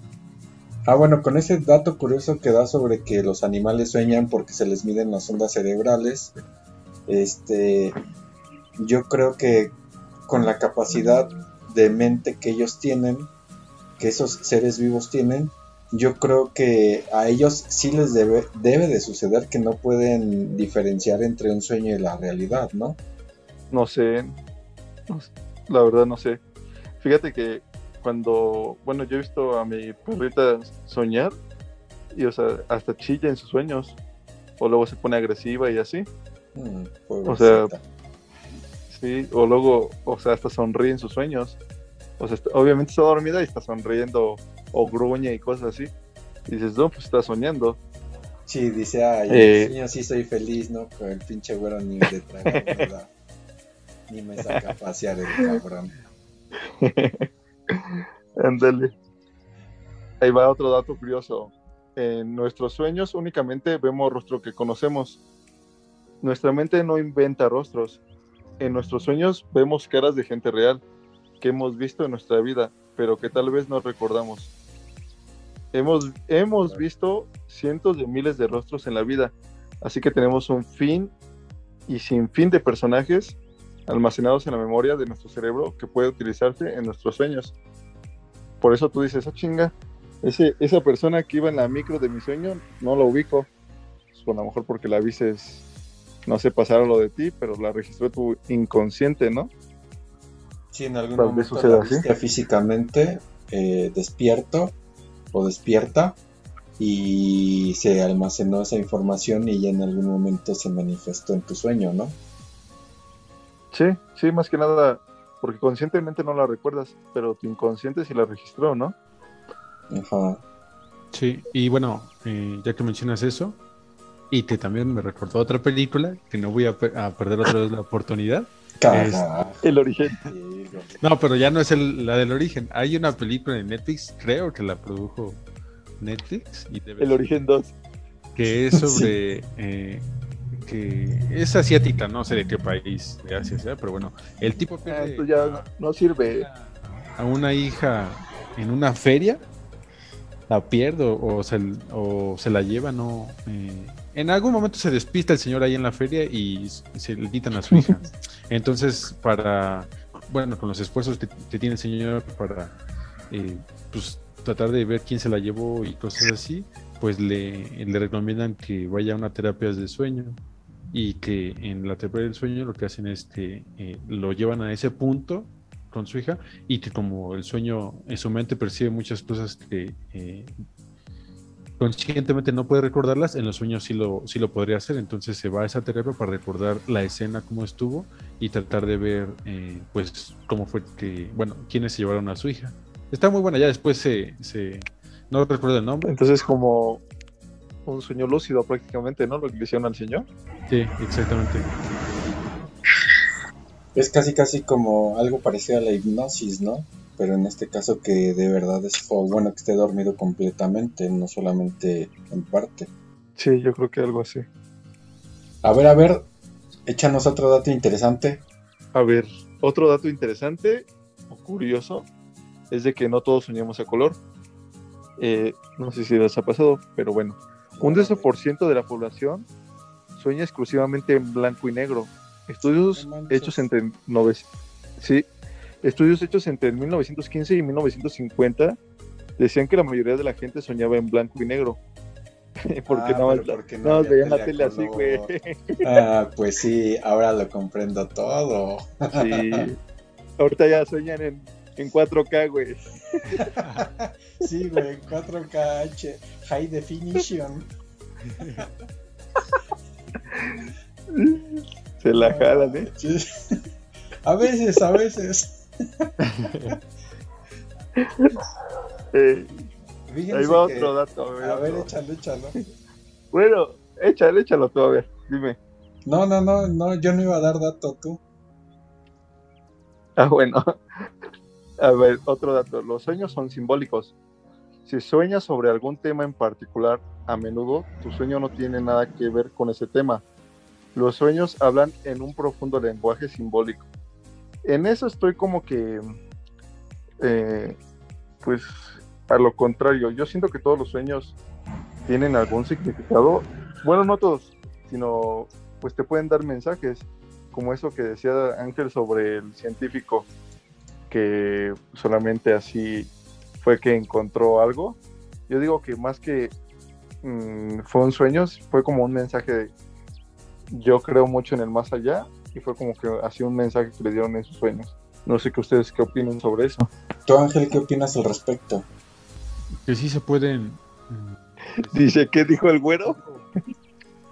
Ah, bueno, con ese dato curioso que da sobre que los animales sueñan porque se les miden las ondas cerebrales, este, yo creo que con la capacidad de mente que ellos tienen, que esos seres vivos tienen, yo creo que a ellos sí les debe, debe de suceder que no pueden diferenciar entre un sueño y la realidad, ¿no? No sé. no sé, La verdad no sé. Fíjate que cuando, bueno, yo he visto a mi perrita soñar y, o sea, hasta chilla en sus sueños. O luego se pone agresiva y así. Mm, O sea. Sí, o luego, o sea, hasta sonríe en sus sueños. O sea, está- obviamente está dormida y está sonriendo o gruñe y cosas así. Y dices, no, pues está soñando. Sí, dice, ay, Eh, sí soy feliz, ¿no? Con el pinche güero ni me da. Ni me saca a pasear el cabrón. Ándale. Ahí va otro dato curioso. En nuestros sueños únicamente vemos rostro que conocemos. Nuestra mente no inventa rostros. En nuestros sueños vemos caras de gente real que hemos visto en nuestra vida, pero que tal vez no recordamos. Hemos, hemos visto cientos de miles de rostros en la vida, así que tenemos un fin y sin fin de personajes almacenados en la memoria de nuestro cerebro que puede utilizarse en nuestros sueños. Por eso tú dices, ah, chinga, ese, esa persona que iba en la micro de mi sueño, no la ubico. Pues, a lo mejor porque la vises, no sé, pasar a lo de ti, pero la registró tu inconsciente, ¿no? Sí, en algún Tal momento la viste físicamente eh, despierto o despierta y se almacenó esa información y ya en algún momento se manifestó en tu sueño, ¿no? Sí, sí, más que nada, porque conscientemente no la recuerdas, pero tu inconsciente sí la registró, ¿no? Ajá. Sí, y bueno, eh, ya que mencionas eso, y que también me recordó otra película, que no voy a, pe- a perder otra vez la oportunidad. Carajo. El origen. No, pero ya no es el- la del origen. Hay una película en Netflix, creo que la produjo Netflix, y debe El ser- origen 2. que es sobre eh, que es asiática, no sé de qué país de Asia sea, pero bueno, el tipo Ah, pierde esto ya no, no sirve. a una hija en una feria, la pierde o, se, o se la lleva, no. eh, en algún momento se despista el señor ahí en la feria y se le quitan a su hija. Entonces, para, bueno, con los esfuerzos que, que tiene el señor para, eh, pues, tratar de ver quién se la llevó y cosas así, pues le, le recomiendan que vaya a una terapia de sueño y que en la terapia del sueño lo que hacen es que eh, lo llevan a ese punto con su hija y que como el sueño en su mente percibe muchas cosas que eh, conscientemente no puede recordarlas, en los sueños sí lo, sí lo podría hacer, entonces se va a esa terapia para recordar la escena cómo estuvo y tratar de ver eh, pues cómo fue que, bueno, quiénes se llevaron a su hija. Está muy buena, ya después se no recuerdo el nombre. Entonces, como un sueño lúcido prácticamente, ¿no? Lo que le hicieron al señor. Sí, exactamente. Es casi casi como algo parecido a la hipnosis, ¿no? Pero en este caso que de verdad es o bueno que esté dormido completamente, no solamente en parte. Sí, yo creo que algo así. A ver, a ver, échanos otro dato interesante. A ver, otro dato interesante o curioso es de que no todos soñamos a color. Eh, no sé si les ha pasado, pero bueno, un 10% de la población sueña exclusivamente en blanco y negro. Estudios hechos entre nove- sí, estudios hechos entre 1915 y 1950 decían que la mayoría de la gente soñaba en blanco y negro. Porque Ah, no, porque no veían la tele así, güey. Ah, pues sí, ahora lo comprendo todo. Sí. Ahorita ya sueñan en, en 4K, güey. Sí, güey, 4K High Definition. Se la jalan, ¿eh? Sí. A veces, a veces. Eh, ahí va que- otro dato. A ver, A ver, échalo, échalo. Bueno, échalo, échalo tú, a ver, dime. No, no, no, no, yo no iba a dar dato tú. Ah, bueno. A ver, otro dato. Los sueños son simbólicos. Si sueñas sobre algún tema en particular, a menudo tu sueño no tiene nada que ver con ese tema. Los sueños hablan en un profundo lenguaje simbólico. En eso estoy como que, eh, pues, a lo contrario. Yo siento que todos los sueños tienen algún significado. Bueno, no todos, sino pues te pueden dar mensajes, como eso que decía Ángel sobre el científico, que solamente así fue que encontró algo. Yo digo que más que mm, fue un sueño, fue como un mensaje de yo creo mucho en el más allá y fue como que así un mensaje que le dieron en sus sueños. No sé qué ustedes qué opinan sobre eso. Tú, Ángel, ¿qué opinas al respecto? Que sí se pueden. Dice, ¿qué dijo el güero?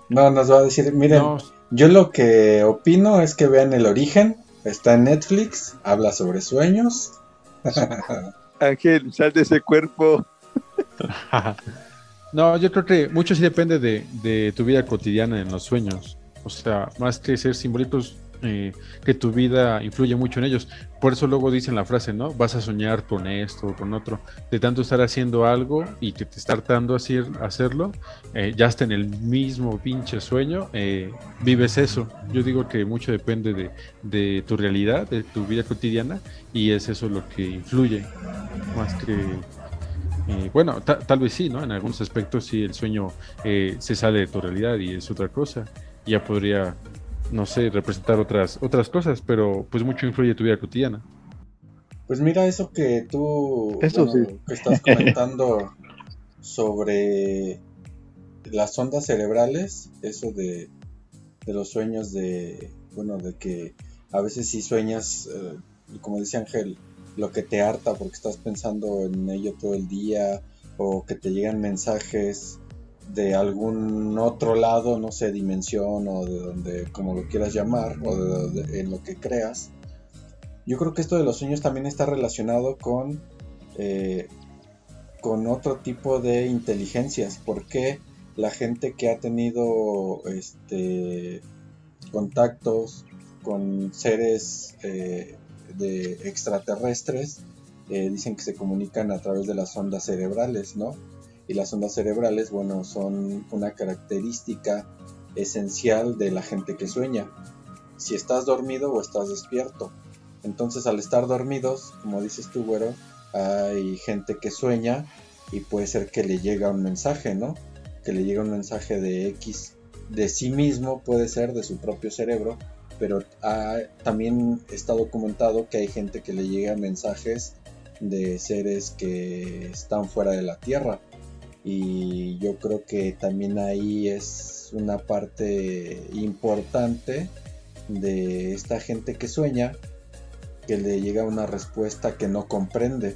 No, nos va a decir, miren, No, yo lo que opino es que vean el origen, está en Netflix, habla sobre sueños. Ángel, sal de ese cuerpo. no, yo creo que mucho sí depende de, de tu vida cotidiana en los sueños. O sea, más que ser simbólicos, eh, que tu vida influye mucho en ellos. Por eso luego dicen la frase, ¿no? Vas a soñar con esto o con otro. De tanto estar haciendo algo y que te está hartando hacer, hacerlo, eh, ya está en el mismo pinche sueño, eh, vives eso. Yo digo que mucho depende de, tu realidad, de tu vida cotidiana, y es eso lo que influye. Más que eh, bueno, ta- tal vez sí, ¿no? En algunos aspectos sí el sueño se sale de tu realidad y es otra cosa. Ya podría, no sé, representar otras, otras cosas, pero pues mucho influye tu vida cotidiana. Pues mira eso que tú Eso bueno, sí. que estás comentando sobre las ondas cerebrales, eso de, de los sueños de, bueno, de que a veces sí sueñas, eh, como dice Ángel, lo que te harta porque estás pensando en ello todo el día o que te llegan mensajes de algún otro lado, no sé, dimensión o de donde, como lo quieras llamar, o de, en lo que creas. yo creo que esto de los sueños también está relacionado con, eh, con otro tipo de inteligencias. Porque la gente que ha tenido este, contactos con seres eh, de extraterrestres eh, dicen que se comunican a través de las ondas cerebrales, ¿no? Y las ondas cerebrales, bueno, son una característica esencial de la gente que sueña. Si estás dormido o estás despierto. Entonces, al estar dormidos, como dices tú, güero, hay gente que sueña y puede ser que le llega un mensaje, ¿no? Que le llega un mensaje de X de sí mismo, puede ser de su propio cerebro, pero también está documentado que hay gente que le llega mensajes de seres que están fuera de la Tierra. Y yo creo que también ahí es una parte importante de esta gente que sueña, que le llega una respuesta que no comprende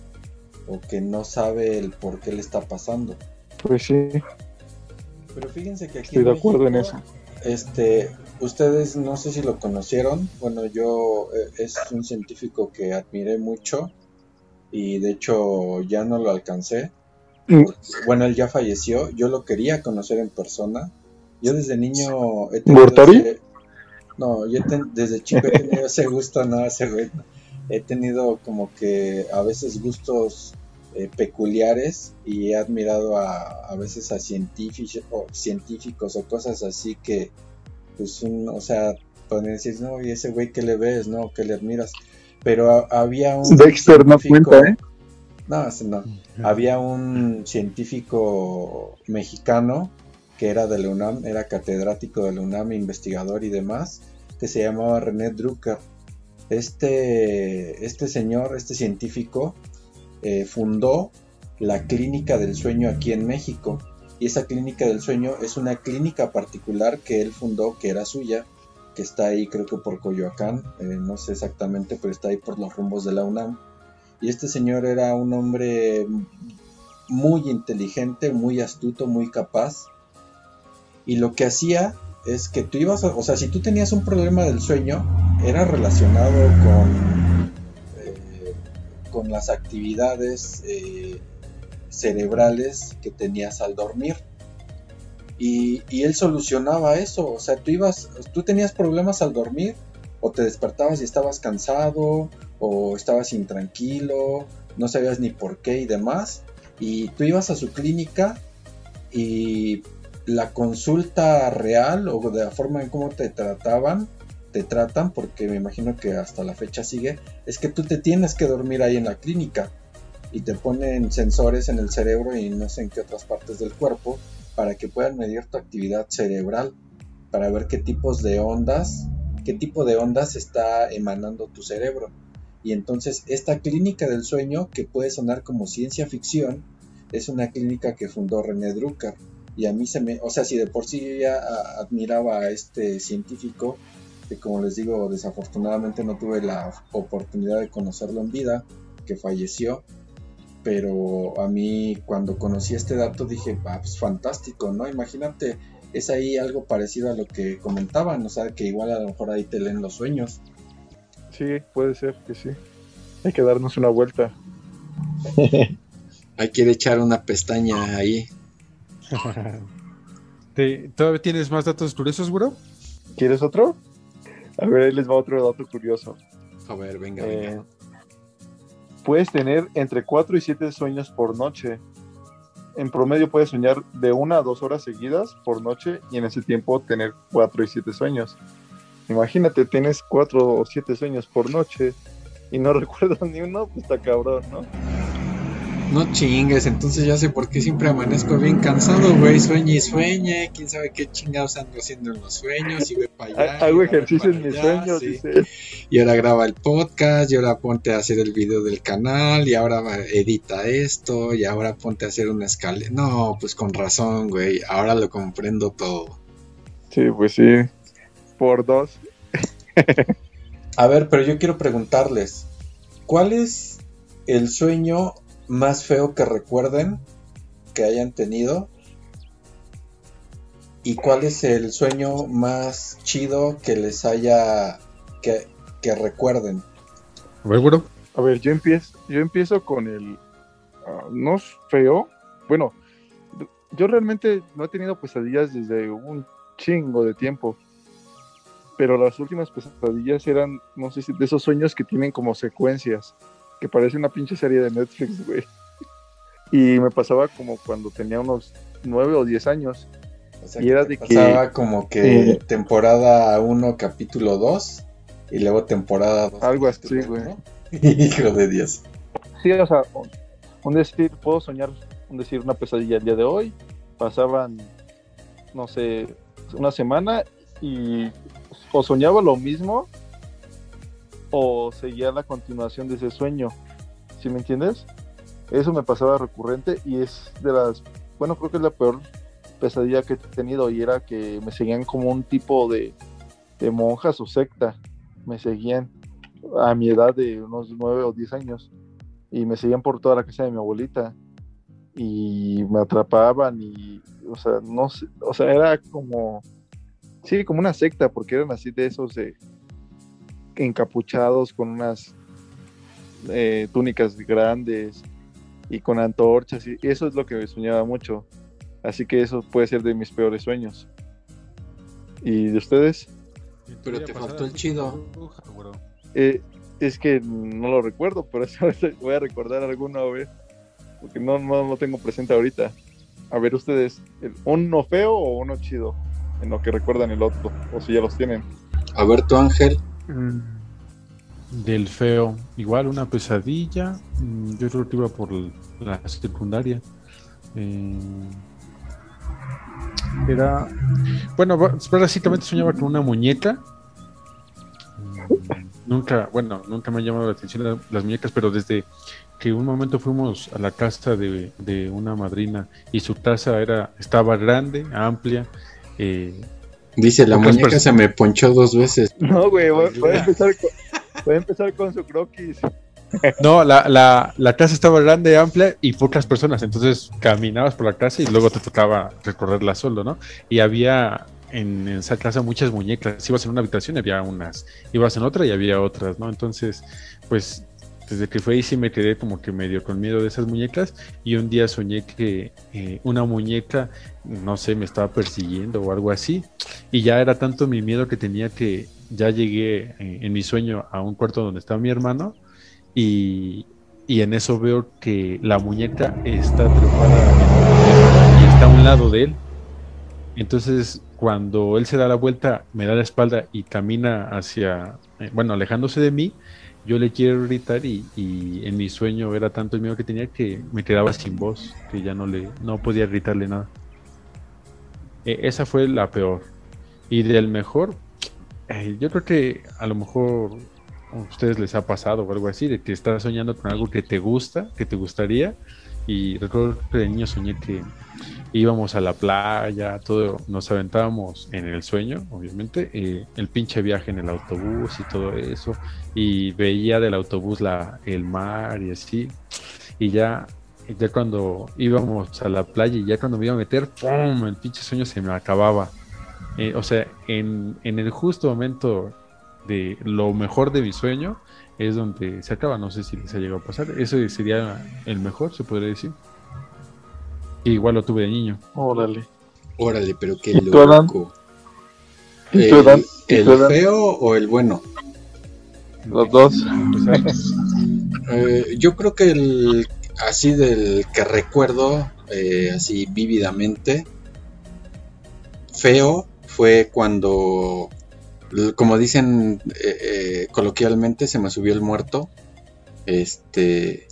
o que no sabe el por qué le está pasando. Pues sí. Pero fíjense que aquí estoy de acuerdo en eso. Este, ustedes no sé si lo conocieron. Bueno, yo eh, es un científico que admiré mucho y de hecho ya no lo alcancé. Mm. Bueno, él ya falleció. Yo lo quería conocer en persona. Yo desde niño he tenido no, yo desde chico he tenido ese gusto, no, ese güey. He tenido como que a veces gustos eh, peculiares y he admirado a, a veces a científicos o, científicos o cosas así que, pues, un, o sea, pueden decir, no, y ese güey que le ves, no, que le admiras. Pero había un. Dexter no cuenta, ¿eh? No, no. Había un científico mexicano que era de la UNAM, era catedrático de la UNAM, investigador y demás, que se llamaba René Drucker. Este, este señor, este científico, eh, fundó la Clínica del Sueño aquí en México. Y esa Clínica del Sueño es una clínica particular que él fundó, que era suya, que está ahí creo que por Coyoacán, eh, no sé exactamente, pero está ahí por los rumbos de la UNAM. Y este señor era un hombre muy inteligente, muy astuto, muy capaz. Y lo que hacía es que tú ibas, o sea, si tú tenías un problema del sueño, era relacionado con, eh, con las actividades eh, cerebrales que tenías al dormir. Y, él solucionaba eso, o sea, tú ibas, tú tenías problemas al dormir, o te despertabas y estabas cansado, o estabas intranquilo, no sabías ni por qué y demás, y tú ibas a su clínica y la consulta real o de la forma en cómo te trataban, te tratan, porque me imagino que hasta la fecha sigue, es que tú te tienes que dormir ahí en la clínica y te ponen sensores en el cerebro y no sé en qué otras partes del cuerpo para que puedan medir tu actividad cerebral, para ver qué tipos de ondas, qué tipo de ondas está emanando tu cerebro. Y entonces esta clínica del sueño, que puede sonar como ciencia ficción, es una clínica que fundó René Drucker y a mí se me, o sea, si de por sí ya admiraba a este científico, que como les digo, desafortunadamente no tuve la oportunidad de conocerlo en vida, que falleció, pero a mí cuando conocí este dato dije, ah, pues fantástico, ¿no? Imagínate, es ahí algo parecido a lo que comentaban, o sea, que igual a lo mejor ahí te leen los sueños. Sí, puede ser que sí. Hay que darnos una vuelta. Hay que echar una pestaña ahí. ¿Todavía tienes más datos curiosos, bro? ¿Quieres otro? A ver, ahí les va otro dato curioso. A ver, venga, venga. Eh, puedes tener entre 4 y 7 sueños por noche. En promedio puedes soñar de una a dos horas seguidas por noche y en ese tiempo tener 4 y 7 sueños. Imagínate, tienes 4 o 7 sueños por noche y no recuerdas ni uno, pues está cabrón, ¿no? No chingues, entonces ya sé por qué siempre amanezco bien cansado, güey. Sueñe y sueñe, quién sabe qué chingados ando haciendo en los sueños y voy para allá. Hago ejercicio en mis sueños, dice. Y ahora graba el podcast, y ahora ponte a hacer el video del canal, y ahora edita esto, y ahora ponte a hacer una escala. No, pues con razón, güey. Ahora lo comprendo todo. Sí, pues sí. Por dos. a ver, pero yo quiero preguntarles, ¿cuál es el sueño más feo que recuerden que hayan tenido? ¿Y cuál es el sueño más chido que les haya que, que recuerden? A ver, bueno. A ver, yo empiezo, yo empiezo con el. ah, no es feo. Bueno, yo realmente no he tenido pesadillas desde un chingo de tiempo. Pero las últimas pesadillas eran, no sé si de esos sueños que tienen como secuencias. Que parece una pinche serie de Netflix, güey. Y me pasaba como cuando tenía unos 9 o 10 años. O sea, Y era de que- pasaba como que eh, temporada 1, capítulo 2, y luego temporada 2. Algo así, güey. Hijo de Dios. Sí, o sea, un- un decir, puedo soñar, un decir, una pesadilla el día de hoy, pasaban, no sé, una semana y o soñaba lo mismo o seguía la continuación de ese sueño, ¿sí me entiendes? Eso me pasaba recurrente y es de las, bueno, creo que es la peor pesadilla que he tenido y era que me seguían como un tipo de, de monjas o secta, me seguían a mi edad de unos 9 o 10 años y me seguían por toda la casa de mi abuelita y me atrapaban y o sea no sé, o sea era como sí como una secta porque eran así de esos de encapuchados con unas eh, túnicas grandes y con antorchas y eso es lo que me soñaba mucho así que eso puede ser de mis peores sueños y de ustedes Pero te faltó el chido. Eh, es que no lo recuerdo, por eso voy a recordar alguno a ver. Porque no, no lo tengo presente ahorita. A ver, ustedes, ¿uno feo o uno chido? En lo que recuerdan el otro, o si ya los tienen. A ver, tu ángel. Del feo. Igual una pesadilla. Mm, Yo creo que iba por la secundaria. Eh, era. Bueno, básicamente soñaba con una muñeca. Mm, Nunca, bueno, nunca me han llamado la atención la- las muñecas, pero desde que un momento fuimos a la casa de, de una madrina y su casa era, estaba grande, amplia. Eh, Dice, la muñeca se me ponchó dos veces. No, güey, voy, voy a empezar con, voy a empezar con su croquis. No, la, la, la casa estaba grande, amplia y pocas personas. Entonces caminabas por la casa y luego te tocaba recorrerla solo, ¿no? Y había en esa casa muchas muñecas. Ibas en una habitación y había unas, ibas en otra y había otras, ¿no? Entonces, pues desde que fue ahí sí me quedé como que medio con miedo de esas muñecas y un día soñé que eh, una muñeca, no sé, me estaba persiguiendo o algo así. Y ya era tanto mi miedo que tenía que ya llegué eh, en mi sueño a un cuarto donde estaba mi hermano y, y en eso veo que la muñeca está trepada y está a un lado de él. Entonces, cuando él se da la vuelta, me da la espalda y camina hacia, eh, bueno, alejándose de mí, yo le quiero gritar y, y en mi sueño era tanto el miedo que tenía que me quedaba sin voz, que ya no le, no podía gritarle nada. Eh, esa fue la peor. Y del mejor, eh, yo creo que a lo mejor a ustedes les ha pasado o algo así, de que estás soñando con algo que te gusta, que te gustaría. Y recuerdo que de niño soñé que íbamos a la playa, todo, nos aventábamos en el sueño, obviamente, eh, el pinche viaje en el autobús y todo eso, y veía del autobús la, el mar y así, y ya, ya cuando íbamos a la playa y ya cuando me iba a meter, ¡pum! el pinche sueño se me acababa. Eh, o sea, en, en el justo momento de lo mejor de mi sueño es donde se acaba, no sé si les ha llegado a pasar, eso sería el mejor, se podría decir. Que igual lo tuve de niño. Órale. Órale, pero qué ¿Y tú, Adán? loco. ¿Y tú, ¿El, Adán? ¿Y el tú, Adán? feo o el bueno? Los dos. Eh, yo creo que el así del que recuerdo eh, así vívidamente feo fue cuando como dicen eh, eh, coloquialmente se me subió el muerto este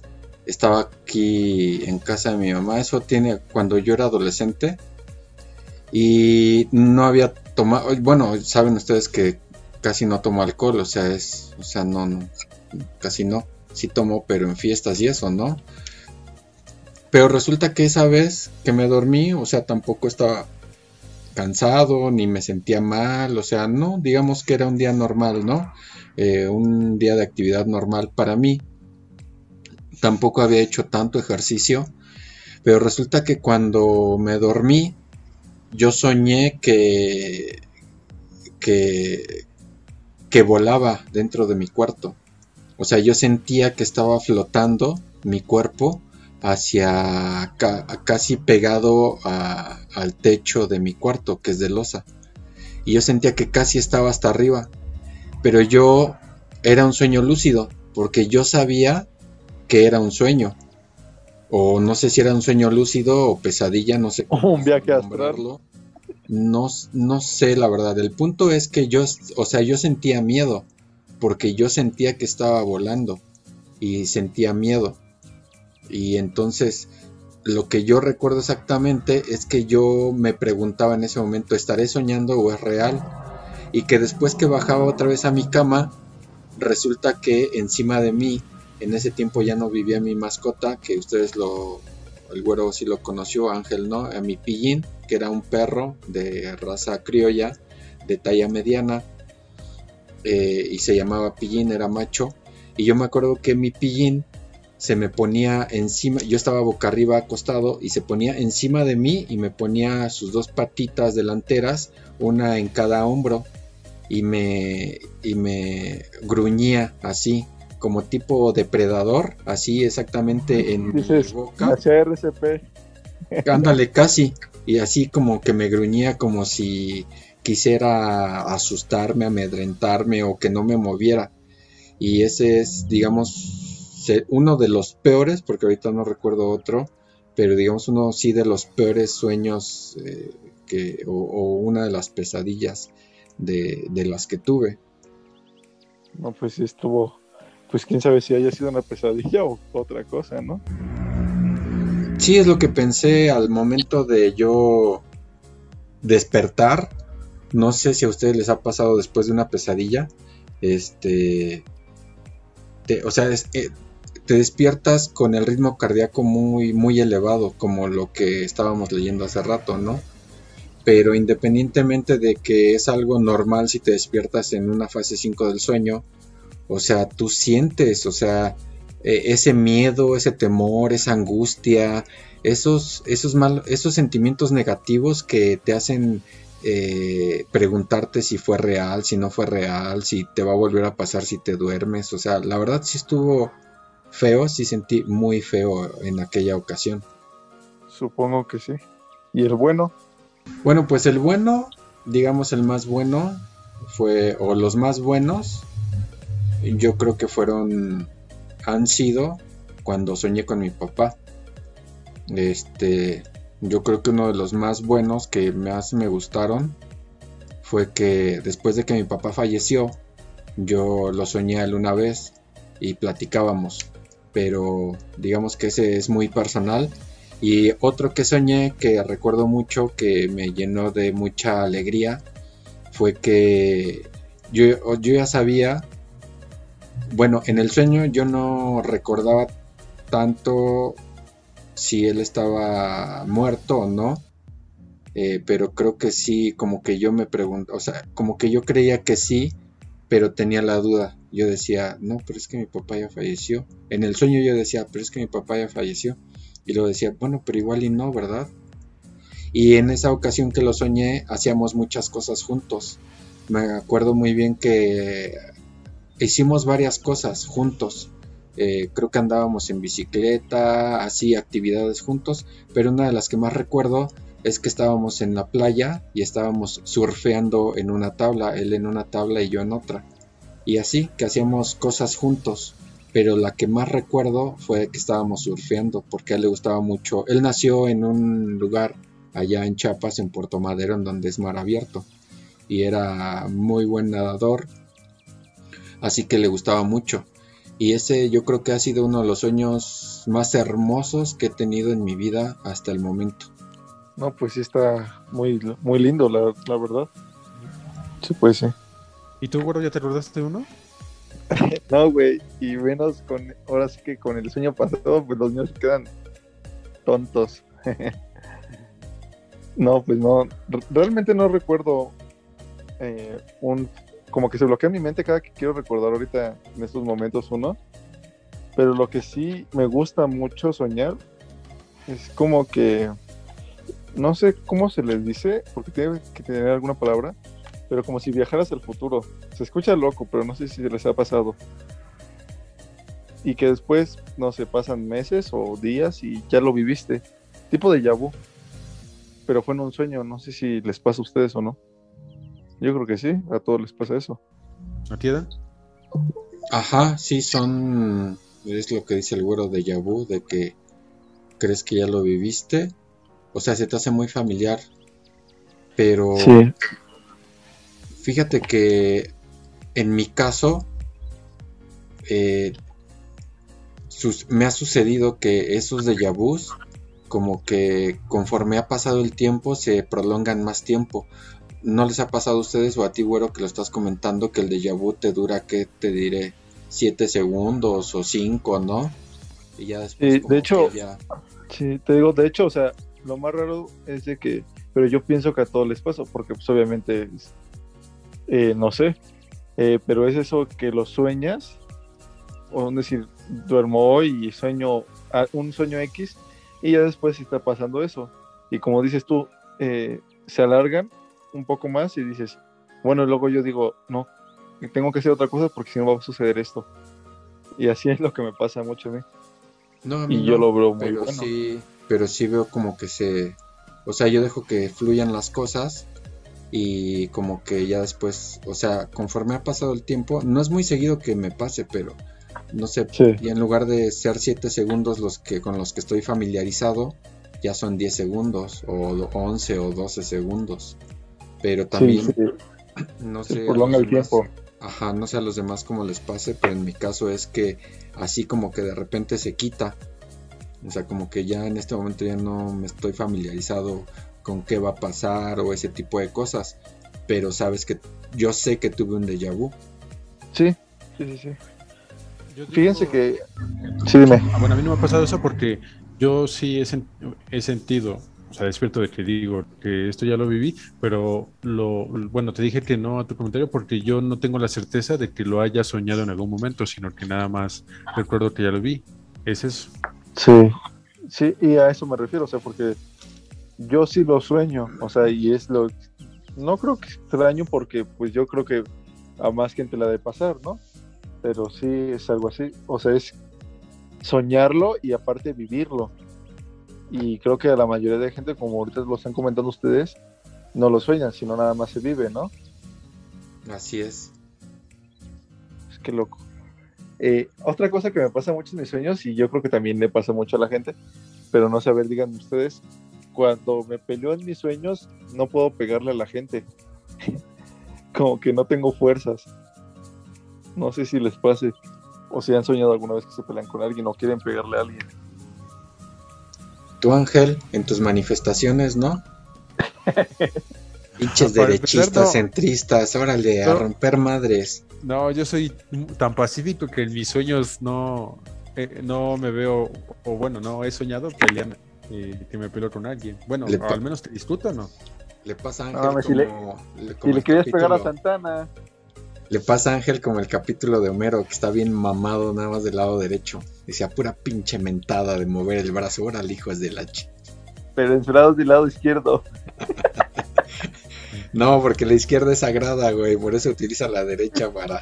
estaba aquí en casa de mi mamá eso tiene cuando yo era adolescente y no había tomado bueno saben ustedes que casi no tomo alcohol o sea es o sea no, no casi no sí tomo, pero en fiestas y eso, ¿no? Pero resulta que esa vez que me dormí, o sea, tampoco estaba cansado, ni me sentía mal, o sea, no, digamos que era un día normal, ¿no? Eh, un día de actividad normal para mí. Tampoco había hecho tanto ejercicio, pero resulta que cuando me dormí, yo soñé que, que, que volaba dentro de mi cuarto. O sea, yo sentía que estaba flotando mi cuerpo hacia casi pegado al techo de mi cuarto, que es de losa. Y yo sentía que casi estaba hasta arriba. Pero yo era un sueño lúcido, porque yo sabía que era un sueño. O no sé si era un sueño lúcido o pesadilla, no sé. Cómo un viaje astral. No, no sé la verdad. El punto es que yo, o sea, yo sentía miedo, porque yo sentía que estaba volando y sentía miedo. Y entonces lo que yo recuerdo exactamente es que yo me preguntaba en ese momento, ¿estaré soñando o es real? Y que después que bajaba otra vez a mi cama, resulta que encima de mí, en ese tiempo ya no vivía mi mascota, que ustedes lo, el güero sí lo conoció, Ángel, ¿no? A mi pillín, que era un perro de raza criolla, de talla mediana, eh, y se llamaba pillín, era macho. Y yo me acuerdo que mi pillín se me ponía encima, yo estaba boca arriba acostado y se ponía encima de mí y me ponía sus dos patitas delanteras, una en cada hombro y me, y me gruñía así, como tipo depredador, así exactamente en mi boca. RCP. Ándale, casi. Y así como que me gruñía como si quisiera asustarme, amedrentarme o que no me moviera. Y ese es, digamos, uno de los peores, porque ahorita no recuerdo otro, pero digamos uno sí de los peores sueños eh, que, o, una de las pesadillas de, las que tuve. No, pues sí estuvo, pues quién sabe si haya sido una pesadilla o otra cosa, ¿no? Sí, es lo que pensé al momento de yo despertar. No sé si a ustedes les ha pasado después de una pesadilla. Este. o sea, es, eh, te despiertas con el ritmo cardíaco muy, muy elevado, como lo que estábamos leyendo hace rato, ¿no? Pero independientemente de que es algo normal si te despiertas en una fase 5 del sueño, o sea, tú sientes, o sea, e, ese miedo, ese temor, esa angustia, esos, esos, mal, esos sentimientos negativos que te hacen eh, preguntarte si fue real, si no fue real, si te va a volver a pasar si te duermes. O sea, la verdad sí estuvo feo, sí sentí muy feo en aquella ocasión. Supongo que sí. ¿Y el bueno? Bueno, pues el bueno, digamos el más bueno, fue, o los más buenos, yo creo que fueron, han sido cuando soñé con mi papá. Este, yo creo que uno de los más buenos que más me gustaron fue que después de que mi papá falleció, yo lo soñé él una vez y platicábamos pero digamos que ese es muy personal. Y otro que soñé que recuerdo mucho que me llenó de mucha alegría fue que yo, yo ya sabía, bueno, en el sueño yo no recordaba tanto si él estaba muerto o no, eh, pero creo que sí, como que yo me pregunto, o sea, como que yo creía que sí, pero tenía la duda. Yo decía, no, pero es que mi papá ya falleció. En el sueño yo decía, pero es que mi papá ya falleció. Y luego decía, bueno, pero igual y no, ¿verdad? Y en esa ocasión que lo soñé, hacíamos muchas cosas juntos. Me acuerdo muy bien que hicimos varias cosas juntos. Eh, creo que andábamos en bicicleta, así actividades juntos, pero una de las que más recuerdo es que estábamos en la playa y estábamos surfeando en una tabla, él en una tabla y yo en otra. Y así que hacíamos cosas juntos, pero la que más recuerdo fue que estábamos surfeando porque a él le gustaba mucho. Él nació en un lugar allá en Chiapas, en Puerto Madero, en donde es mar abierto. Y era muy buen nadador, así que le gustaba mucho. Y ese yo creo que ha sido uno de los sueños más hermosos que he tenido en mi vida hasta el momento. No, pues sí está muy, muy lindo, la, la verdad. Sí, pues sí. ¿Y tú, güero, ya te acordaste de uno? no, güey, y menos con, ahora sí que con el sueño pasado, pues los niños quedan tontos. no, pues no, realmente no recuerdo eh, un, como que se bloquea mi mente cada que quiero recordar ahorita en estos momentos uno, pero lo que sí me gusta mucho soñar es como que no sé cómo se les dice, porque tiene que tener alguna palabra, pero como si viajaras al futuro. Se escucha loco, pero no sé si les ha pasado. y que después, no sé, pasan meses o días y ya lo viviste. Tipo de vu. Pero fue en un sueño, no sé si les pasa a ustedes o no. Yo creo que sí, a todos les pasa eso. ¿A ti, Ajá, sí, son. Es lo que dice el güero de Yabu, de que crees que ya lo viviste. O sea, se te hace muy familiar. Pero. Sí. Fíjate que en mi caso. Eh, me ha sucedido que esos de Yabus, como que conforme ha pasado el tiempo, se prolongan más tiempo. ¿No les ha pasado a ustedes o a ti, güero, que lo estás comentando, que el de vu te dura, ¿qué te diré? 7 segundos o 5, ¿no? Y ya después. de hecho, sí, te digo, de hecho, o sea, lo más raro es de que, pero yo pienso que a todos les pasa, porque pues obviamente, eh, no sé, eh, pero es eso que lo sueñas, o decir, duermo hoy y sueño un sueño X, y ya después está pasando eso. Y como dices tú, eh, se alargan un poco más y dices, bueno, luego yo digo, no, tengo que hacer otra cosa porque si no va a suceder esto. Y así es lo que me pasa mucho a mí. No, y yo lo veo muy pero bueno. Sí, pero sí veo como que se... O sea, yo dejo que fluyan las cosas y como que ya después, o sea, conforme ha pasado el tiempo, no es muy seguido que me pase, pero no sé, y en lugar de ser 7 segundos los que con los que estoy familiarizado, ya son 10 segundos o 11 o 12 segundos. Pero también no sé, el tiempo. Ajá, no sé a los demás cómo les pase, pero en mi caso es que así como que de repente se quita. O sea, como que ya en este momento ya no me estoy familiarizado con qué va a pasar o ese tipo de cosas. Pero sabes que yo sé que tuve un déjà vu. Sí, sí, sí, sí. Fíjense que... Sí, dime. Ah, bueno, a mí no me ha pasado eso porque yo sí he sentido o sea, despierto de que digo que esto ya lo viví, pero lo, bueno, te dije que no a tu comentario porque yo no tengo la certeza de que lo haya soñado en algún momento, sino que nada más recuerdo que ya lo vi. ¿Es eso? Sí, sí, y a eso me refiero, o sea, porque yo sí lo sueño, o sea, y es lo, no creo que extraño porque pues yo creo que a más gente la de pasar, ¿no? Pero sí es algo así, o sea, es soñarlo y aparte vivirlo y creo que a la mayoría de gente, como ahorita lo están comentando ustedes, no lo sueñan, sino nada más se vive, ¿no? Así es. Es que loco. Eh, otra cosa que me pasa mucho en mis sueños, y yo creo que también le pasa mucho a la gente, pero no sé, a ver, digan ustedes, cuando me peleo en mis sueños, no puedo pegarle a la gente. Como que no tengo fuerzas. No sé si les pase, o si han soñado alguna vez que se pelean con alguien o quieren pegarle a alguien. Tu Ángel, en tus manifestaciones, ¿no? Pinches derechistas, centristas, órale, a romper madres. No, yo soy tan pacífico que en mis sueños no, eh, no me veo, o bueno, no he soñado peleando, eh, que me peleo con alguien. Bueno, al menos te discuto, ¿no? Le pasa a Ángel como, si le, querías pegar a Santana. Le pasa a Ángel como el capítulo de Homero, que está bien mamado nada más del lado derecho. Decía pura pinche mentada de mover el brazo. Ahora hijo es del H. Pero en su lado del lado izquierdo. no, porque la izquierda es sagrada, güey. Por eso utiliza la derecha para.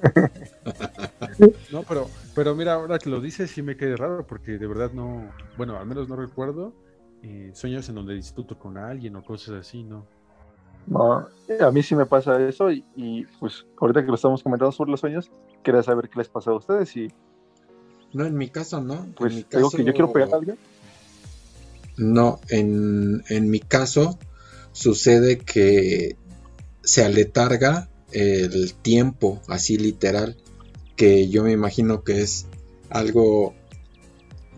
no, pero, pero mira, ahora que lo dices sí me quedé raro, porque de verdad no. Bueno, al menos no recuerdo eh, sueños en donde discuto con alguien o cosas así, ¿no? No, a mí sí me pasa eso y, pues ahorita que lo estamos comentando sobre los sueños, quería saber qué les pasa a ustedes y... No, en mi caso no. Pues en mi caso, que yo quiero pegar a alguien. No, en, en mi caso sucede que se aletarga el tiempo, así literal, que yo me imagino que es algo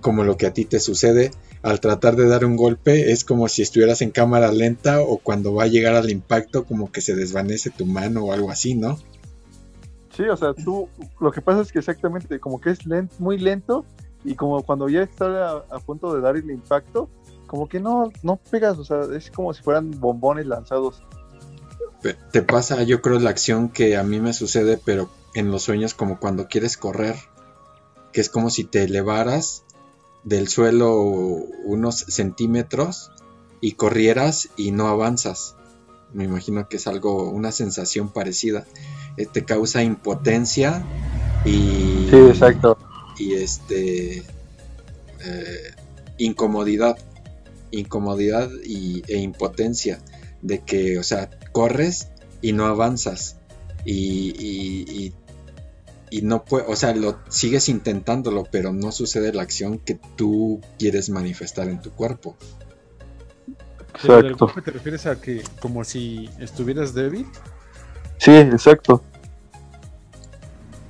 como lo que a ti te sucede, al tratar de dar un golpe es como si estuvieras en cámara lenta o cuando va a llegar al impacto como que se desvanece tu mano o algo así, ¿no? Sí, o sea, tú, lo que pasa es que exactamente como que es lento, muy lento y como cuando ya está a, punto de dar el impacto, como que no, no pegas, o sea, es como si fueran bombones lanzados. Te pasa, yo creo, la acción que a mí me sucede, pero en los sueños como cuando quieres correr, que es como si te elevaras del suelo unos centímetros y corrieras y no avanzas. Me imagino que es algo, una sensación parecida. Eh, te causa impotencia y... Sí, exacto. Y este... eh, incomodidad. Incomodidad y, e impotencia. De que, o sea, corres y no avanzas. Y, y, y, y no puede, o sea, lo sigues intentándolo, pero no sucede la acción que tú quieres manifestar en tu cuerpo. Del Exacto. golpe ¿Te refieres a que como si estuvieras débil? Sí, exacto.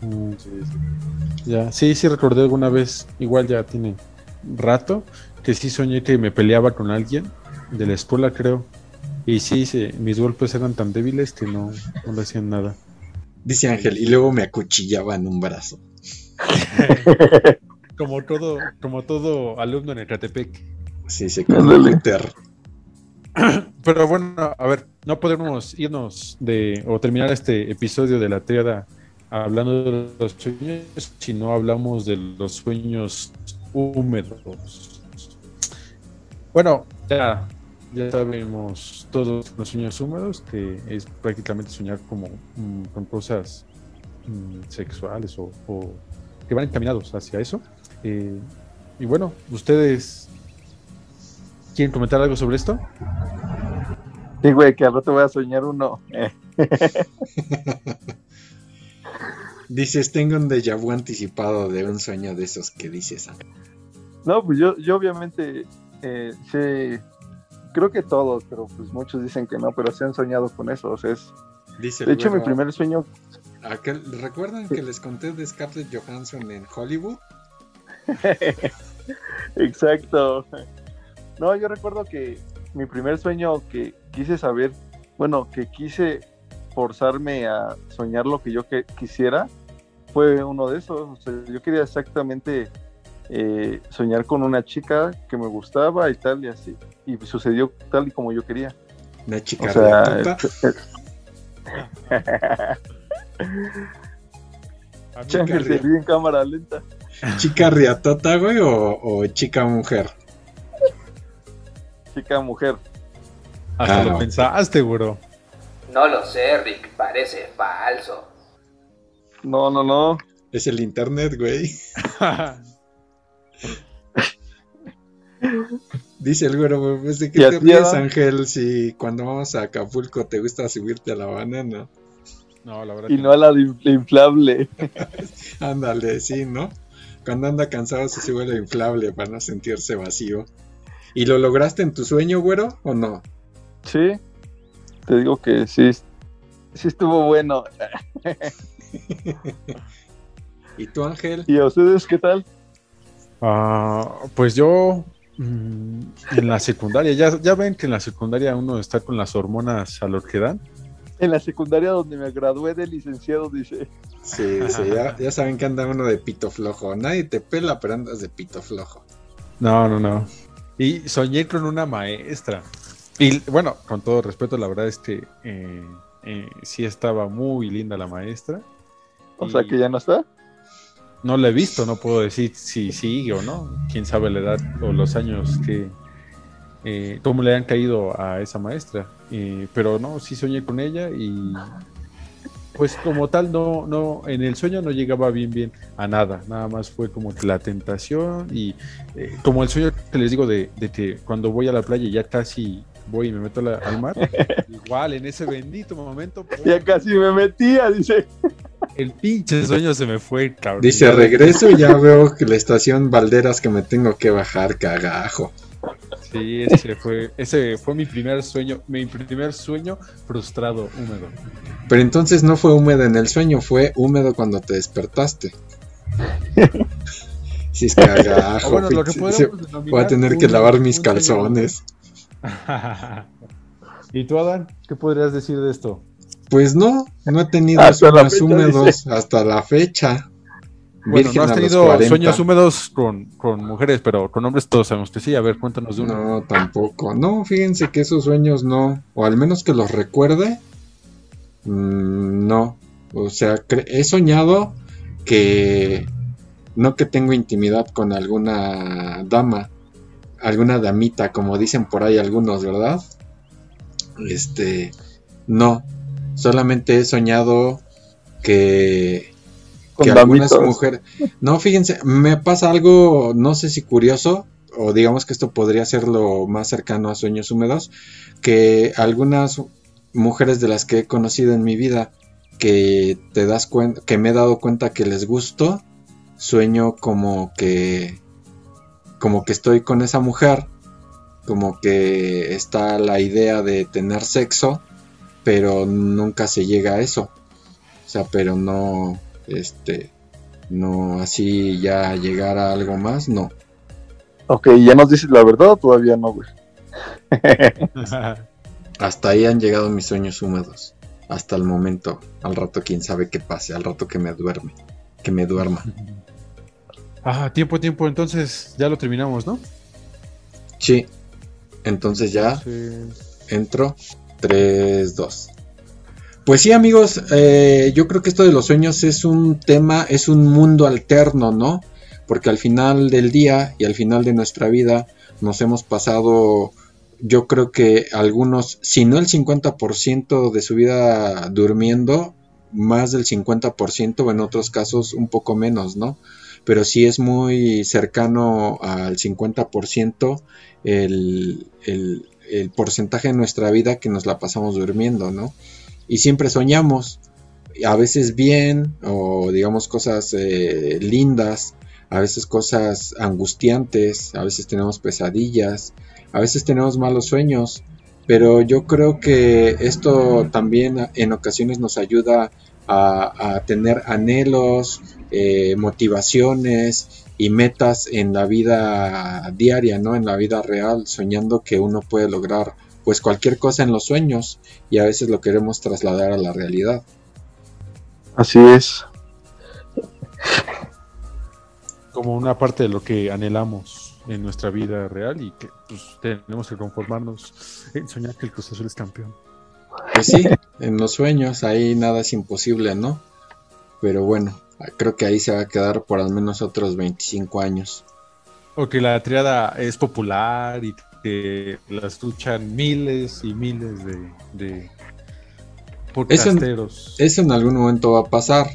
Mm, sí, sí. Ya, sí, sí recordé alguna vez, igual ya tiene rato, que sí soñé que me peleaba con alguien de la escuela, creo. Y sí, sí, mis golpes eran tan débiles que no, no le hacían nada. Dice Ángel, y luego me acuchillaba en un brazo. Como todo, como todo alumno en Ecatepec. Sí, se con Ándale. Twitter. Pero bueno, a ver, no podemos irnos de o terminar este episodio de la triada hablando de los sueños si no hablamos de los sueños húmedos. Bueno, ya, ya sabemos todos los sueños húmedos, que es prácticamente soñar como mm, con cosas mm, sexuales o, que van encaminados hacia eso. Eh, y bueno, ustedes quieren comentar algo sobre esto? Sí, güey, que al rato voy a soñar uno. Dices, tengo un déjà vu anticipado de un sueño de esos que dices. Ángel. No, pues yo, yo obviamente eh, sé, creo que todos, pero pues muchos dicen que no, pero se han soñado con eso. O sea, es, Dice de hecho, mi primer sueño, aquel- ¿Recuerdan que les conté de Scarlett Johansson en Hollywood? exacto. No, yo recuerdo que mi primer sueño que quise saber, bueno, que quise forzarme a soñar lo que yo que- quisiera, fue uno de esos. O sea, yo quería exactamente eh, soñar con una chica que me gustaba y tal y así. Y sucedió tal y como yo quería. Una chica O sea. Ángel se ríe en cámara lenta. ¿Chica riatota, güey, o, o chica mujer? Chica mujer. Hasta Ah, lo pensaste, bro. No lo sé, Rick, parece falso. No, no, no. Es el internet, güey. Dice el güero, güey, pues de ¿Y qué te ríes? Ángel, si cuando vamos a Acapulco te gusta subirte a la banana. no, la verdad. Y que no a la de la inflable. Ándale, sí, ¿no? Cuando anda cansado se sube lo inflable para no sentirse vacío. ¿Y lo lograste en tu sueño, güero, o no? Sí. Te digo que sí. Sí estuvo bueno. ¿Y tú, Ángel? ¿Y a ustedes qué tal? Ah, pues yo mm, en la secundaria, ya, ya ven que en la secundaria uno está con las hormonas a lo que dan. En la secundaria donde me gradué de licenciado, dice. Sí, sí, ya, ya saben que anda uno de pito flojo. Nadie te pela, pero andas de pito flojo. No, no, no. Y soñé con una maestra. Y bueno, con todo respeto, la verdad es que eh, eh, sí estaba muy linda la maestra. O Y sea que ya no está. No la he visto, no puedo decir si sigue o no. Quién sabe la edad o los años que. Eh, cómo le han caído a esa maestra. Eh, pero no, sí soñé con ella y. Pues como tal, no, no, en el sueño no llegaba bien, bien a nada. Nada más fue como que la tentación y eh, como el sueño que les digo de, de que cuando voy a la playa ya casi voy y me meto a la- al mar. Igual en ese bendito momento, ¡pum! Ya casi me metía, dice. el pinche sueño se me fue, cabrón. Dice, regreso y ya veo que la estación Valderas que me tengo que bajar, cagajo. Sí, ese fue, ese fue mi primer sueño, mi primer sueño frustrado, húmedo. Pero entonces no fue húmedo en el sueño, fue húmedo cuando te despertaste. Si es cagajo. Ah, bueno, lo que sí, sí, voy a tener que lavar mis un calzones. ¿Y tú, Adán? ¿Qué podrías decir de esto? Pues no, no he tenido Hasta sueños húmedos dice. hasta la fecha. Bueno, no has tenido 40. sueños húmedos con, con mujeres, pero con hombres todos sabemos que sí. A ver, cuéntanos de uno. No, tampoco. No, fíjense que esos sueños no, o al menos que los recuerde, mm, no. O sea, he soñado que no que tengo intimidad con alguna dama, alguna damita, como dicen por ahí algunos, ¿verdad? Este, no. Solamente he soñado que, Con que algunas mujeres... No, fíjense, me pasa algo, no sé si curioso, o digamos que esto podría ser lo más cercano a sueños húmedos, que algunas mujeres de las que he conocido en mi vida, que te das cuenta, que me he dado cuenta que les gusto, sueño como que, como que estoy con esa mujer, como que está la idea de tener sexo, pero nunca se llega a eso. O sea, pero no, este, no así ya llegar a algo más, no. Ok, ¿ya nos dices la verdad o todavía no, güey? Hasta ahí han llegado mis sueños húmedos. Hasta el momento. Al rato quién sabe qué pase. Al rato que me duerme. Que me duerma. ah, tiempo, tiempo, entonces ya lo terminamos, ¿no? Sí. Entonces ya Entonces, entro. 3, 2. Pues sí, amigos. eh, yo creo que esto de los sueños es un tema, es un mundo alterno, ¿no? Porque al final del día y al final de nuestra vida nos hemos pasado yo creo que algunos, si no el 50% de su vida durmiendo, más del 50% o en otros casos un poco menos, ¿no? Pero sí es muy cercano al 50% el, el, el porcentaje de nuestra vida que nos la pasamos durmiendo, ¿no? Y siempre soñamos, a veces bien, o digamos cosas eh, lindas, a veces cosas angustiantes, a veces tenemos pesadillas, a veces tenemos malos sueños, pero yo creo que esto también en ocasiones nos ayuda a, tener anhelos, eh, motivaciones y metas en la vida diaria, ¿no? En la vida real, soñando que uno puede lograr pues cualquier cosa en los sueños y a veces lo queremos trasladar a la realidad. Así es. como una parte de lo que anhelamos en nuestra vida real y que pues, tenemos que conformarnos en soñar que el Cruz Azul es campeón. Pues sí, en los sueños ahí nada es imposible, ¿no? Pero bueno, creo que ahí se va a quedar por al menos otros 25 años. O que la triada es popular y que la escuchan miles y miles de, de podcasteros. Eso en algún momento va a pasar.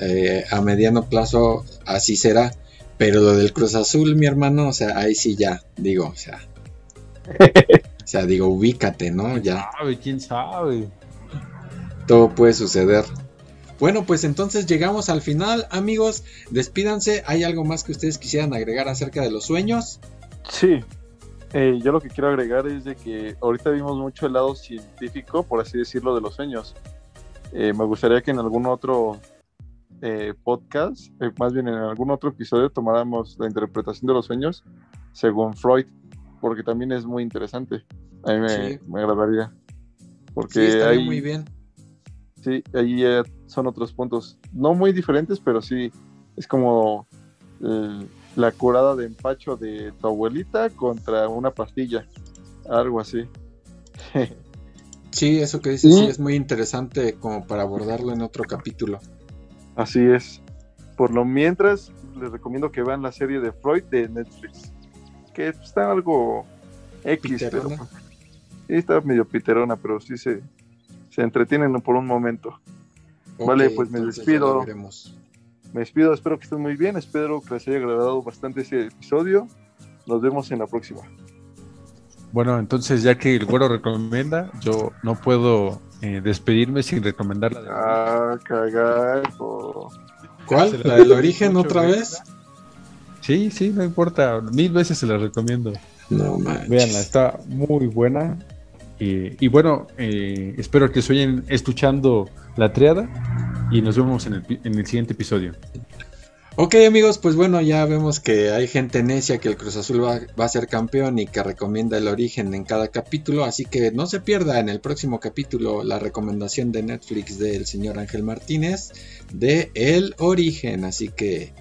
Eh, a mediano plazo así será. Pero lo del Cruz Azul, mi hermano, o sea, ahí sí ya, digo, o sea. o sea, digo, ubícate, ¿no? Ya. sabe? ¿Quién sabe? Todo puede suceder. Bueno, pues entonces llegamos al final, amigos. Despídanse. ¿Hay algo más que ustedes quisieran agregar acerca de los sueños? Sí. Eh, yo lo que quiero agregar es de que ahorita vimos mucho el lado científico, por así decirlo, de los sueños. Eh, me gustaría que en algún otro eh, podcast, eh, más bien en algún otro episodio, tomáramos la interpretación de los sueños según Freud, porque también es muy interesante. A mí me, Sí. me agradaría. Porque Sí, ahí, muy bien. sí, ahí son otros puntos, no muy diferentes, pero sí es como eh, la curada de empacho de tu abuelita contra una pastilla, algo así. Sí, eso que dices Y- sí es muy interesante como para abordarlo en otro capítulo. Así es. Por lo mientras, les recomiendo que vean la serie de Freud de Netflix. Que está algo X, pero está medio piterona, pero sí se, se entretienen por un momento. Vale, pues me despido. Me despido, espero que estén muy bien, espero que les haya agradado bastante este episodio. Nos vemos en la próxima. Bueno, entonces ya que el güero recomienda, yo no puedo eh, despedirme sin recomendarla. de Ah, cagajo. ¿Cuál? Se ¿La del origen otra vez? Sí, sí, no importa. Mil veces se la recomiendo. No manches. Véanla, está muy buena. Eh, y bueno, eh, espero que sueñen escuchando la triada y nos vemos en el, en el siguiente episodio. Ok amigos, pues bueno, ya vemos que hay gente necia que el Cruz Azul va, va a ser campeón y que recomienda el origen en cada capítulo, así que no se pierda en el próximo capítulo la recomendación de Netflix del señor Ángel Martínez de El origen, así que...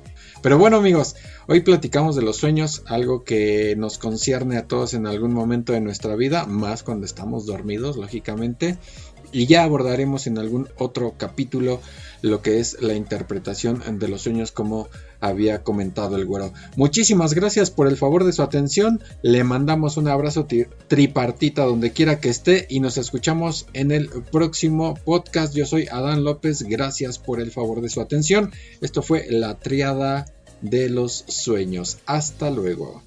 Pero bueno amigos, hoy platicamos de los sueños, algo que nos concierne a todos en algún momento de nuestra vida, más cuando estamos dormidos, lógicamente. Y ya abordaremos en algún otro capítulo lo que es la interpretación de los sueños como había comentado el güero. Muchísimas gracias por el favor de su atención. Le mandamos un abrazo tripartita donde quiera que esté y nos escuchamos en el próximo podcast. Yo soy Adán López. Gracias por el favor de su atención. Esto fue la triada de los sueños. Hasta luego.